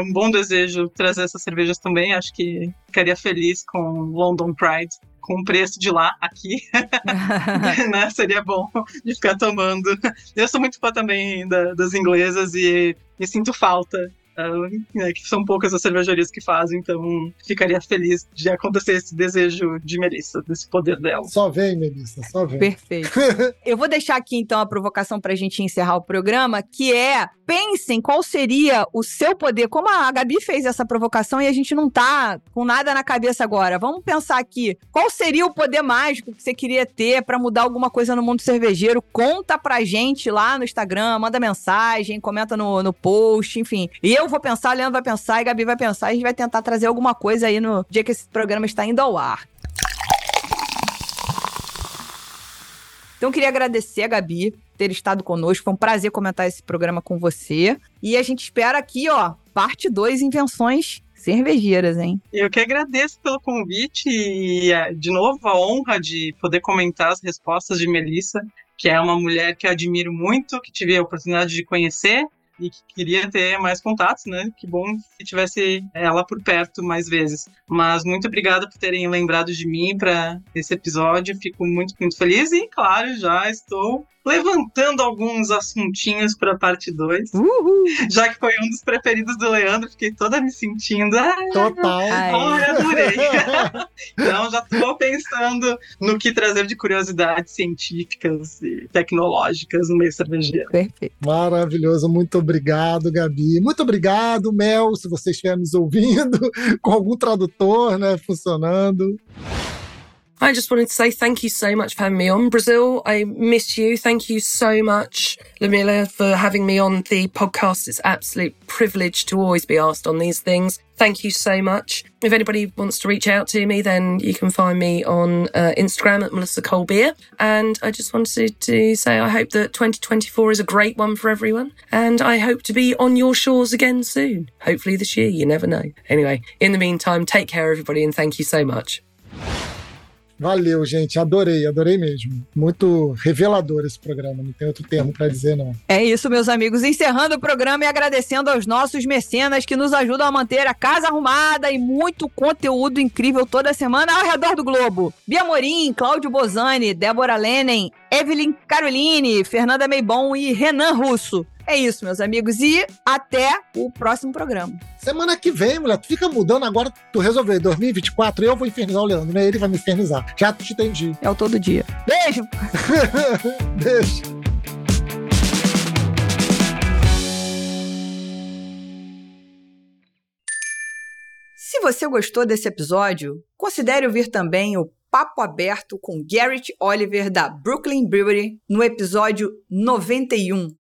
um bom desejo trazer essas cervejas também. Acho que ficaria feliz com London Pride, com o preço de lá aqui, (laughs) né? Seria bom de ficar tomando. Eu sou muito fã também da- das inglesas e, e sinto falta. Né, que são poucas as cervejarias que fazem, então ficaria feliz de acontecer esse desejo de Melissa, desse poder dela. Só vem, Melissa, só vem. Perfeito. (laughs) Eu vou deixar aqui então a provocação pra gente encerrar o programa, que é pensem qual seria o seu poder. Como a Gabi fez essa provocação e a gente não tá com nada na cabeça agora. Vamos pensar aqui, qual seria o poder mágico que você queria ter pra mudar alguma coisa no mundo cervejeiro? Conta pra gente lá no Instagram, manda mensagem, comenta no, no post, enfim. E eu vou pensar, o Leandro vai pensar e a Gabi vai pensar, e a gente vai tentar trazer alguma coisa aí no dia que esse programa está indo ao ar. Então, queria agradecer a Gabi ter estado conosco. Foi um prazer comentar esse programa com você. E a gente espera aqui, ó, parte 2, invenções cervejeiras, hein? Eu que agradeço pelo convite e, eh, de novo, a honra de poder comentar as respostas de Melissa, que é uma mulher que eu admiro muito, que tive a oportunidade de conhecer e que queria ter mais contatos, né? Que bom que tivesse ela por perto mais vezes. Mas muito obrigada por terem lembrado de mim para esse episódio. Fico muito, muito feliz e, claro, já estou levantando alguns assuntinhos para a parte 2, Uhul! já que foi um dos preferidos do Leandro, fiquei toda me sentindo. "Ah, Total. Ai. Ai, adorei. (laughs) então já estou pensando no que trazer de curiosidades científicas e tecnológicas no meio cervejeiro. Perfeito. Maravilhoso, muito obrigado, Gabi. Muito obrigado, Mel, se você estiver nos ouvindo, (laughs) com algum tradutor, né, funcionando. I just wanted to say thank you so much for having me on. Brazil, I miss you. Thank you so much, Lamilla, for having me on the podcast. It's absolute privilege to always be asked on these things. Thank you so much. If anybody wants to reach out to me, then you can find me on uh, Instagram at Melissa Colbeer. And I just wanted to say I hope that 2024 is a great one for everyone. And I hope to be on your shores again soon. Hopefully this year, you never know. Anyway, in the meantime, take care, everybody, and thank you so much. Valeu, gente. Adorei, adorei mesmo. Muito revelador esse programa, não tem outro termo para dizer, não. É isso, meus amigos. Encerrando o programa e agradecendo aos nossos mecenas que nos ajudam a manter a casa arrumada e muito conteúdo incrível toda semana ao redor do globo. Bia Morim, Cláudio Bozani, Débora Lenen, Evelyn Caroline, Fernanda Meibon e Renan Russo. É isso, meus amigos. E até o próximo programa. Semana que vem, mulher, tu fica mudando agora, tu resolveu 2024, eu vou infernizar o Leandro, né? Ele vai me infernizar. Já te entendi. É o todo dia. Beijo! (laughs) Beijo. Se você gostou desse episódio, considere ouvir também o Papo Aberto com Garrett Oliver da Brooklyn Brewery no episódio 91.